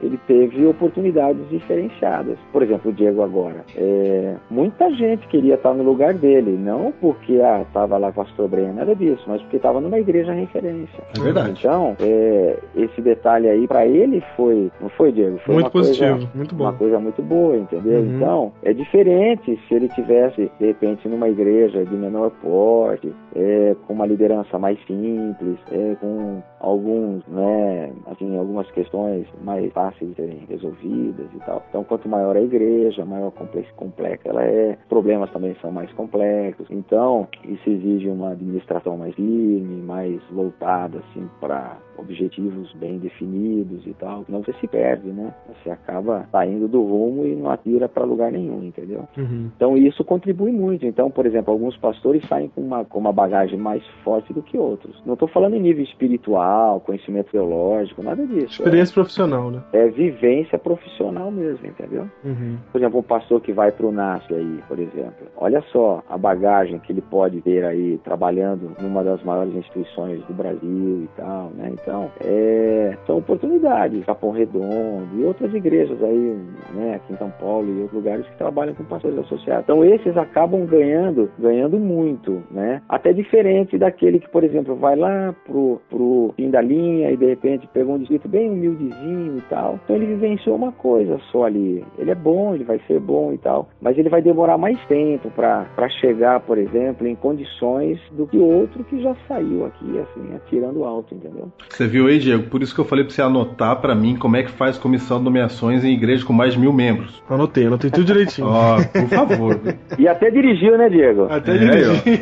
ele teve oportunidades diferenciadas. Por exemplo, o Diego agora. É, muita gente queria estar no lugar dele, não porque ah, estava lá com pastor Breno, nada disso, mas porque estava numa igreja referência. É verdade. Então, é, esse detalhe aí, para ele foi, não foi, Diego? Foi Muito uma coisa- positivo, muito bom. uma coisa muito boa, entendeu? Uhum. Então, é diferente se ele tivesse, de repente, numa igreja de menor porte, é, com uma liderança mais simples, é, com alguns, né, assim, algumas questões mais fáceis de serem resolvidas e tal. Então, quanto maior a igreja, maior complex, complexa ela é, problemas também são mais complexos. Então, isso exige uma administração mais firme, mais voltada, assim, para objetivos bem definidos e tal. Senão você se perde, né? Você acaba saindo do rumo e não atira para lugar nenhum, entendeu? Uhum. Então isso contribui muito. Então, por exemplo, alguns pastores saem com uma, com uma bagagem mais forte do que outros. Não estou falando em nível espiritual, conhecimento teológico, nada disso. Experiência profissional, né? É, vivência profissional mesmo, entendeu? Uhum. Por exemplo, um pastor que vai para o NASP aí, por exemplo. Olha só a bagagem que ele pode ter aí trabalhando numa das maiores instituições do Brasil e tal, né? Então, é, são oportunidades. Capão Redondo e outras igrejas aí, né? Aqui em São Paulo e outros lugares que trabalham com pastores associados. Então, esses acabam ganhando, ganhando muito, né? Até diferente daquele que, por exemplo, vai lá pro, pro fim da linha e de repente pegou um distrito bem humildezinho vizinho e tal. Então ele vivenciou uma coisa só ali. Ele é bom, ele vai ser bom e tal, mas ele vai demorar mais tempo para chegar, por exemplo, em condições do que outro que já saiu aqui, assim, atirando alto, entendeu? Você viu aí, Diego? Por isso que eu falei pra você anotar pra mim como é que faz comissão de nomeações em igreja com mais de mil membros. Anotei, anotei tudo direitinho. Ó, por favor. E até dirigiu, né, Diego? Até É, dirigir.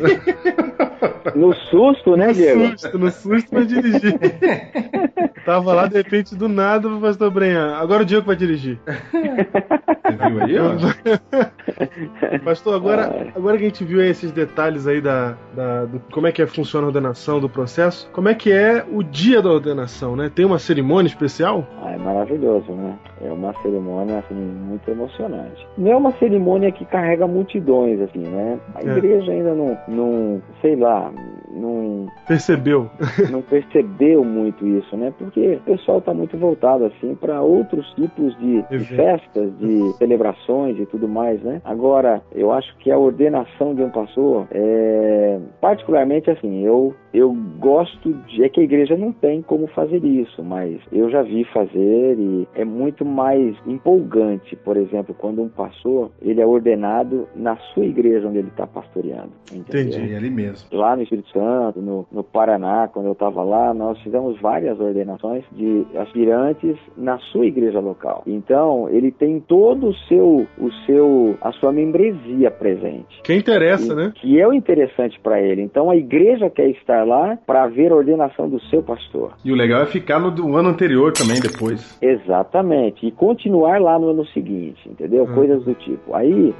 No susto, né, No Diego? susto, no susto, mas dirigir. Tava lá, de repente, do nada, o pastor Brenha. Agora o Diego vai dirigir. Você viu aí, ó? Pastor, agora, agora que a gente viu aí esses detalhes aí da, da- do, como é que é, funciona a ordenação do processo, como é que é o dia da ordenação, né? Tem uma cerimônia especial? Ah, é maravilhoso, né? É uma cerimônia assim muito emocionante. Não é uma cerimônia que carrega multidões assim, né? A É. igreja ainda não, não sei lá, não, Percebeu? não percebeu muito isso, né? Porque o pessoal está muito voltado assim para outros tipos de, de festas, de celebrações e tudo mais, né? Agora, eu acho que a ordenação de um pastor é particularmente assim, eu eu gosto de é que a igreja não tem como fazer isso, mas eu já vi fazer e é muito mais empolgante, por exemplo, quando um pastor ele é ordenado na sua igreja onde ele está pastoreando. entendeu? Entendi. É ali mesmo. lá no Espírito Santo, no, no Paraná, quando eu estava lá, nós fizemos várias ordenações de aspirantes na sua igreja local. Então, ele tem todo o seu, o seu, a sua membresia presente. Quem interessa, E- né? Que é o interessante para ele. Então, a igreja quer estar lá para ver a ordenação do seu pastor. E o legal é ficar no do ano anterior também, depois. Exatamente. E continuar lá no ano seguinte, entendeu? Hum. Coisas do tipo. Aí.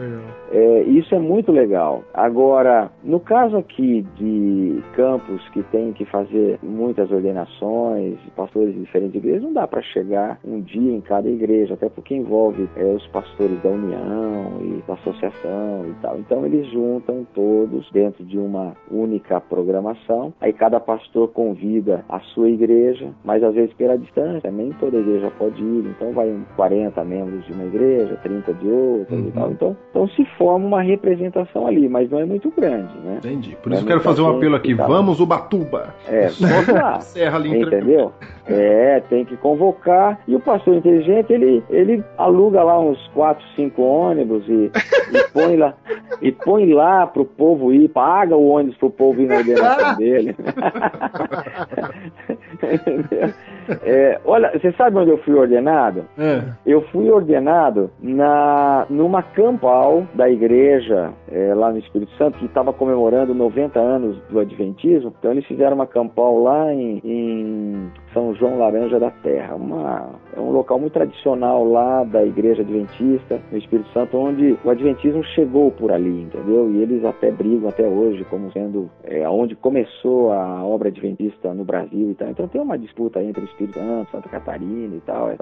É, isso é muito legal. Agora, no caso aqui de campos que tem que fazer muitas ordenações, de pastores de diferentes igrejas, não dá para chegar um dia em cada igreja, até porque envolve é, os pastores da União e da associação e tal. Então eles juntam todos dentro de uma única programação. Aí cada pastor convida a sua igreja, mas às vezes pela distância, nem toda igreja pode ir. Então vai um 40 membros de uma igreja, 30 de outra e Uhum. tal. Então, então se forma uma representação ali, mas não é muito grande, né? Entendi. Por É isso eu quero fazer um apelo aqui. e. Vamos, Ubatuba! É, vamos lá. Serra ali Entendeu? É, tem que convocar. E o pastor inteligente, ele, ele aluga lá uns 4, 5 ônibus e, e põe lá e põe lá pro povo ir, paga o ônibus pro povo ir na ordenação dele. É, olha, você sabe onde eu fui ordenado? É. Eu fui ordenado na numa campal da igreja é, lá no Espírito Santo que estava comemorando 90 anos do Adventismo. Então eles fizeram uma campal lá em, em São João Laranja da Terra, uma é um local muito tradicional lá da igreja adventista no Espírito Santo, onde o Adventismo chegou por ali, entendeu? E eles até brigam até hoje como sendo é, onde começou a obra adventista no Brasil e tal. Então tem uma disputa entre o Espírito Santo, Santa Catarina e tal. É,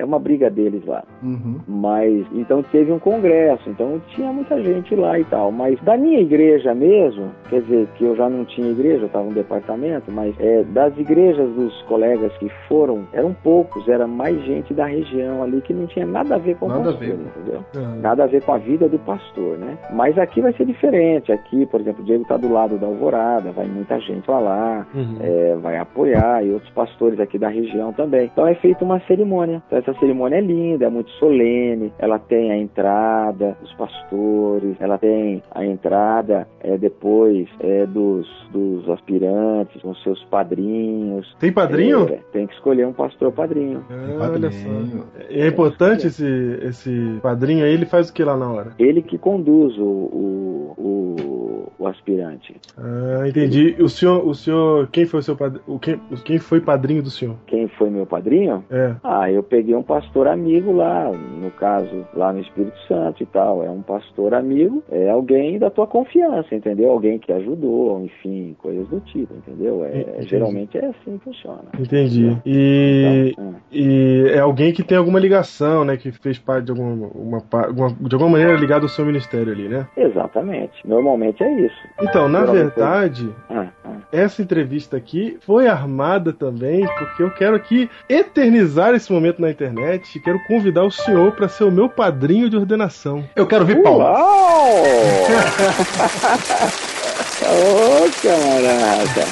é uma briga deles lá. Uhum. Mas então teve um congresso, então tinha muita gente lá e tal. Mas da minha igreja mesmo, quer dizer, que eu já não tinha igreja, eu estava no departamento, mas é, das igrejas dos colegas que foram, eram poucos, era mais gente da região ali que não tinha nada a ver com Nada o a pastor, ver. entendeu? Ah, Nada a ver com a vida do pastor, né? Mas aqui vai ser diferente. Aqui, por exemplo, o Diego está do lado da Alvorada, vai muita gente pra lá, uhum. é, vai apoiar e outros pastores aqui da região também. Então é feita uma cerimônia. Então, essa cerimônia é linda, é muito solene. Ela tem a entrada dos pastores, ela tem a entrada é, depois é, dos, dos aspirantes com seus padrinhos. Tem padrinho? É, tem que escolher um pastor padrinho. Ah, olha só. Padrinho. É importante esse, esse padrinho aí, ele faz o que lá na hora? Ele que conduz o, o, o, o aspirante. Ah, entendi. O senhor, o senhor, quem foi o seu padrinho? O quem, o- quem foi padrinho do senhor? Quem foi meu padrinho? É. Ah, eu peguei um pastor amigo lá, no caso, lá no Espírito Santo e tal. É um pastor amigo, é alguém da tua confiança, entendeu? Alguém que ajudou, enfim, coisas do tipo, entendeu? É, Entendi. geralmente é assim que funciona. Entendi. E, Então, e é alguém que tem alguma ligação, né? Que fez parte de alguma, uma, alguma- de alguma maneira ligado ao seu ministério ali, né? é, exatamente. Normalmente é isso. Então, na Geralmente- verdade, Ah, ah. essa entrevista aqui foi armada também porque eu quero aqui eternizar esse momento na internet e quero convidar o senhor para ser o meu padrinho de ordenação. Eu quero ver Paulo. Uau! Ô, camarada!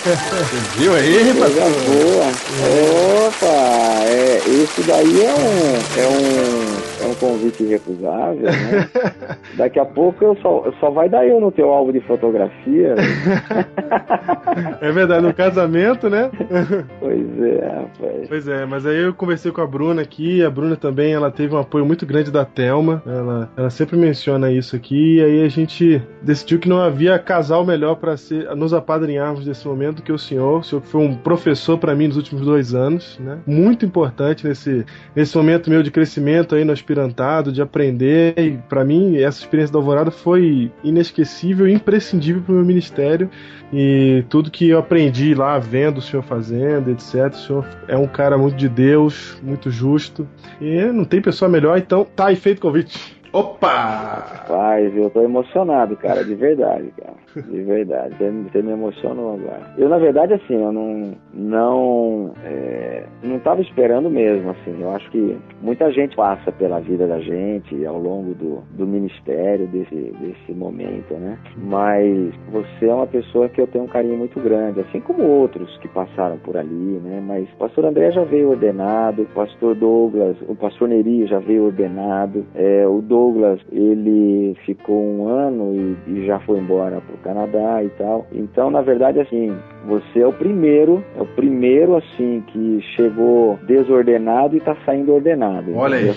Viu aí, Coisa boa! Opa! É, esse daí é um, é um convite irrecusável, né? Daqui a pouco eu só, só vai dar eu no teu álbum de fotografia. é verdade, no casamento, né? pois é, rapaz. Pois é, mas aí eu conversei com a Bruna aqui, a Bruna também, ela teve um apoio muito grande da Telma, ela, ela sempre menciona isso aqui, e aí a gente decidiu que não havia casal melhor para nos apadrinharmos desse momento que o senhor. O senhor foi um professor para mim nos últimos dois anos, né? Muito importante nesse, nesse momento meu de crescimento aí no de aprender, e para mim essa experiência da Alvorada foi inesquecível e imprescindível para o meu ministério, e tudo que eu aprendi lá vendo o senhor fazendo, etc. O senhor é um cara muito de Deus, muito justo. E não tem pessoa melhor, então tá aí feito o convite. Opa! Rapaz, eu tô emocionado, cara, de verdade, cara. De verdade. Você, me emocionou agora. Eu, na verdade, assim, eu não. Não. É, não tava esperando mesmo, assim. Eu acho que muita gente passa pela vida da gente ao longo do, do ministério, desse, desse momento, né? Mas você é uma pessoa que eu tenho um carinho muito grande, assim como outros que passaram por ali, né? Mas o pastor André já veio ordenado, o pastor Douglas, o pastor Neri já veio ordenado, é, o Douglas Douglas, ele ficou um ano e, e já foi embora para o Canadá e tal. Então, na verdade, assim, você é o primeiro, é o primeiro assim que chegou desordenado e está saindo ordenado. Olha aí.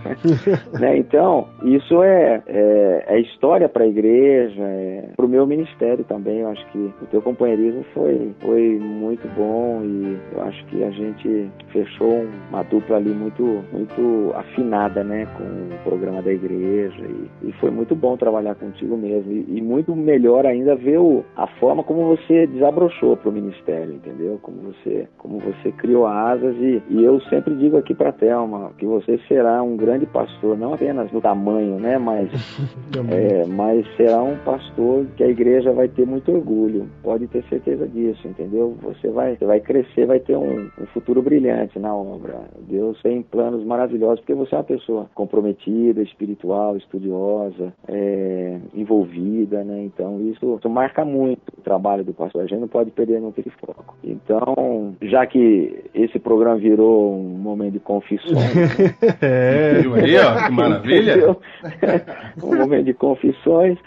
né? Então, isso é, é, é história para a igreja, é, para o meu ministério também. Eu acho que o teu companheirismo foi, foi muito bom e eu acho que a gente fechou uma dupla ali muito, muito afinada, né, com o programa da igreja e, e foi muito bom trabalhar contigo mesmo e, e muito melhor ainda ver o, a forma como você desabrochou para o ministério, entendeu? Como você, como você criou asas e, e eu sempre digo aqui para Thelma que você será um grande pastor, não apenas no tamanho, né? Mas, é, mas será um pastor que a igreja vai ter muito orgulho. Pode ter certeza disso, entendeu? Você vai, você vai crescer, vai ter um, um futuro brilhante na obra. Deus tem planos maravilhosos porque você é uma pessoa comprometida, espiritual, estudiosa, é, envolvida, né? Então isso, isso marca muito o trabalho do pastor. A gente não pode perder não ter foco. Então, já que esse programa virou um momento de confissões. é, viu aí, ó, que maravilha! um momento de confissões.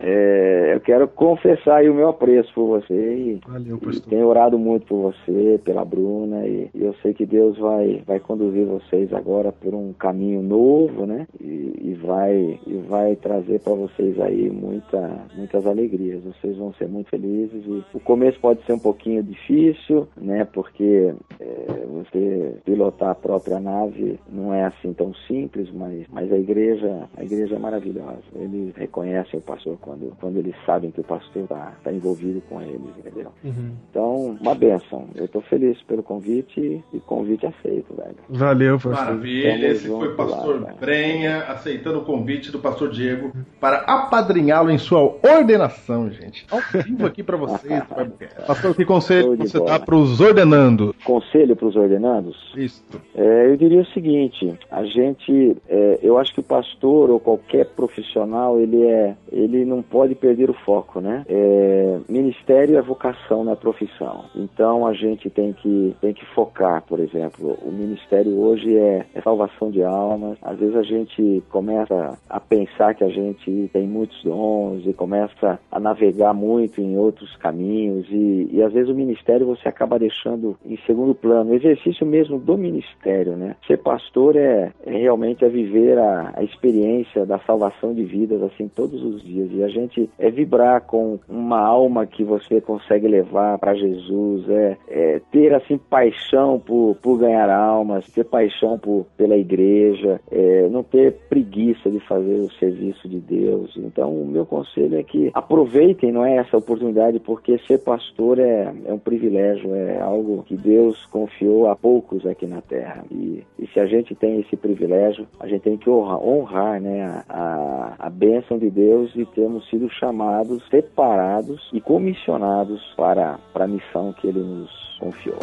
É, eu quero confessar aí o meu apreço por você e, Valeu, e tenho orado muito por você, pela Bruna, e, e, eu sei que Deus vai, vai conduzir vocês agora por um caminho novo, né? E, e vai, e vai trazer para vocês aí muita, muitas alegrias. Vocês vão ser muito felizes e o começo pode ser um pouquinho difícil, né? Porque é, você pilotar a própria nave não é assim tão simples, mas, mas a igreja, a igreja é maravilhosa. Eles reconhecem o pastor quando, quando eles sabem que o pastor está tá envolvido com eles, entendeu? Uhum. Então, uma benção. Eu estou feliz pelo convite e convite aceito, velho. Valeu, pastor. Maravilha. Esse foi o pastor lá, Brenha aceitando o convite do pastor Diego para apadrinhá-lo em sua ordenação, gente. Ao vivo aqui para vocês. Pastor, que conselho você dá para os ordenandos? Conselho para os ordenandos? Isso. É, eu diria o seguinte: a gente, é, eu acho que o pastor ou qualquer profissional, ele é, ele não pode perder o foco, né? É, ministério é vocação, não é profissão. Então a gente tem que, tem que focar, por exemplo, o ministério hoje é, é salvação de almas. Às vezes a gente começa a pensar que a gente tem muitos dons e começa a navegar muito em outros caminhos e e, às vezes o ministério você acaba deixando em segundo plano. Exercício mesmo do ministério, né? Ser pastor é, é realmente é viver a, a, experiência da salvação de vidas assim todos os dias e a gente é vibrar com uma alma que você consegue levar para Jesus, é, é, ter assim paixão por, por ganhar almas, ter paixão por, pela igreja, é, não ter preguiça de fazer o serviço de Deus. Então o meu conselho é que aproveitem, não é essa oportunidade porque ser pastor é, é um privilégio, é algo que Deus confiou a poucos aqui na terra. E, e se a gente tem esse privilégio, a gente tem que honrar, honrar né, a, a bênção de Deus e termos sido chamados, separados e comissionados para, para a missão que Ele nos confiou.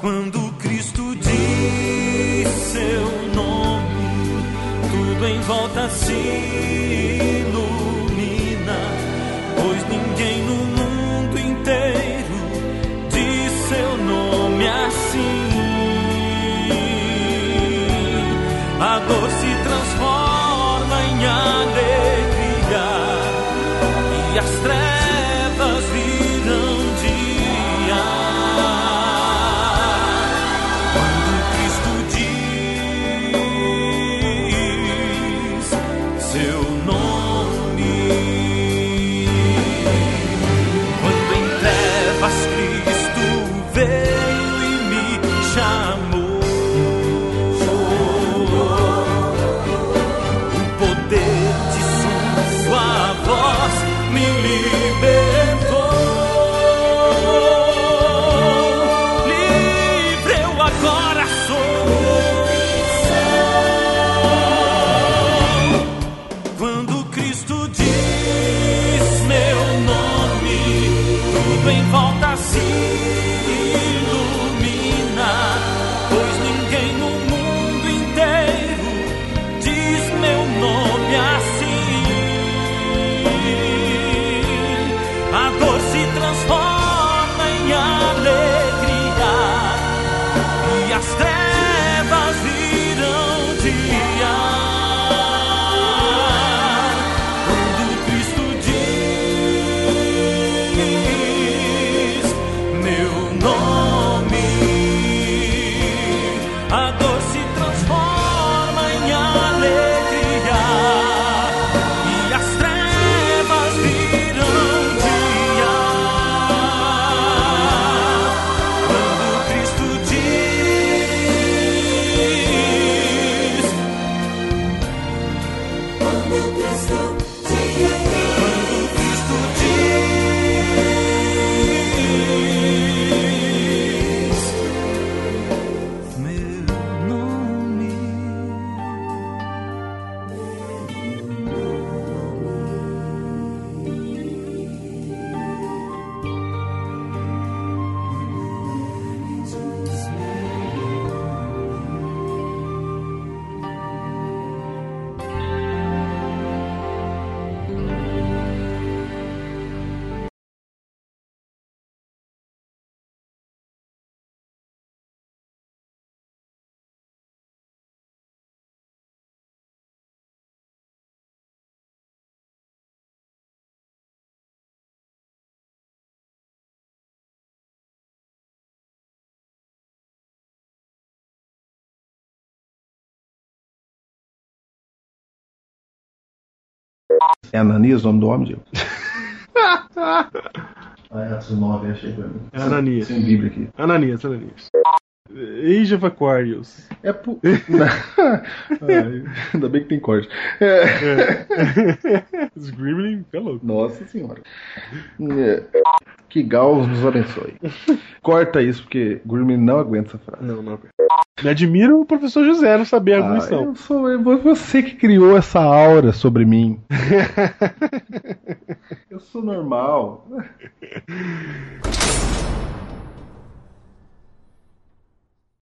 Quando Cristo diz seu nome, tudo em volta se ilumina, pois ninguém no mundo inteiro come assim. A dor se transforma em alegria e as trevas. É Ananias o nome do homem, Diego? ah, é, esse nome achei pra mim. É Ananias. Sem Bíblia aqui. Ananias, Ananias. Age of Aquarius. É pu... Ai, ainda bem que tem corte. É. Os Gremlin, é louco. Nossa senhora. É. Que Gauss nos abençoe. Corta isso, porque Gurman não aguenta essa frase. Não, não. Me admira o professor José não saber a Ah, arguição. eu sou, é você que criou essa aura sobre mim. eu sou normal.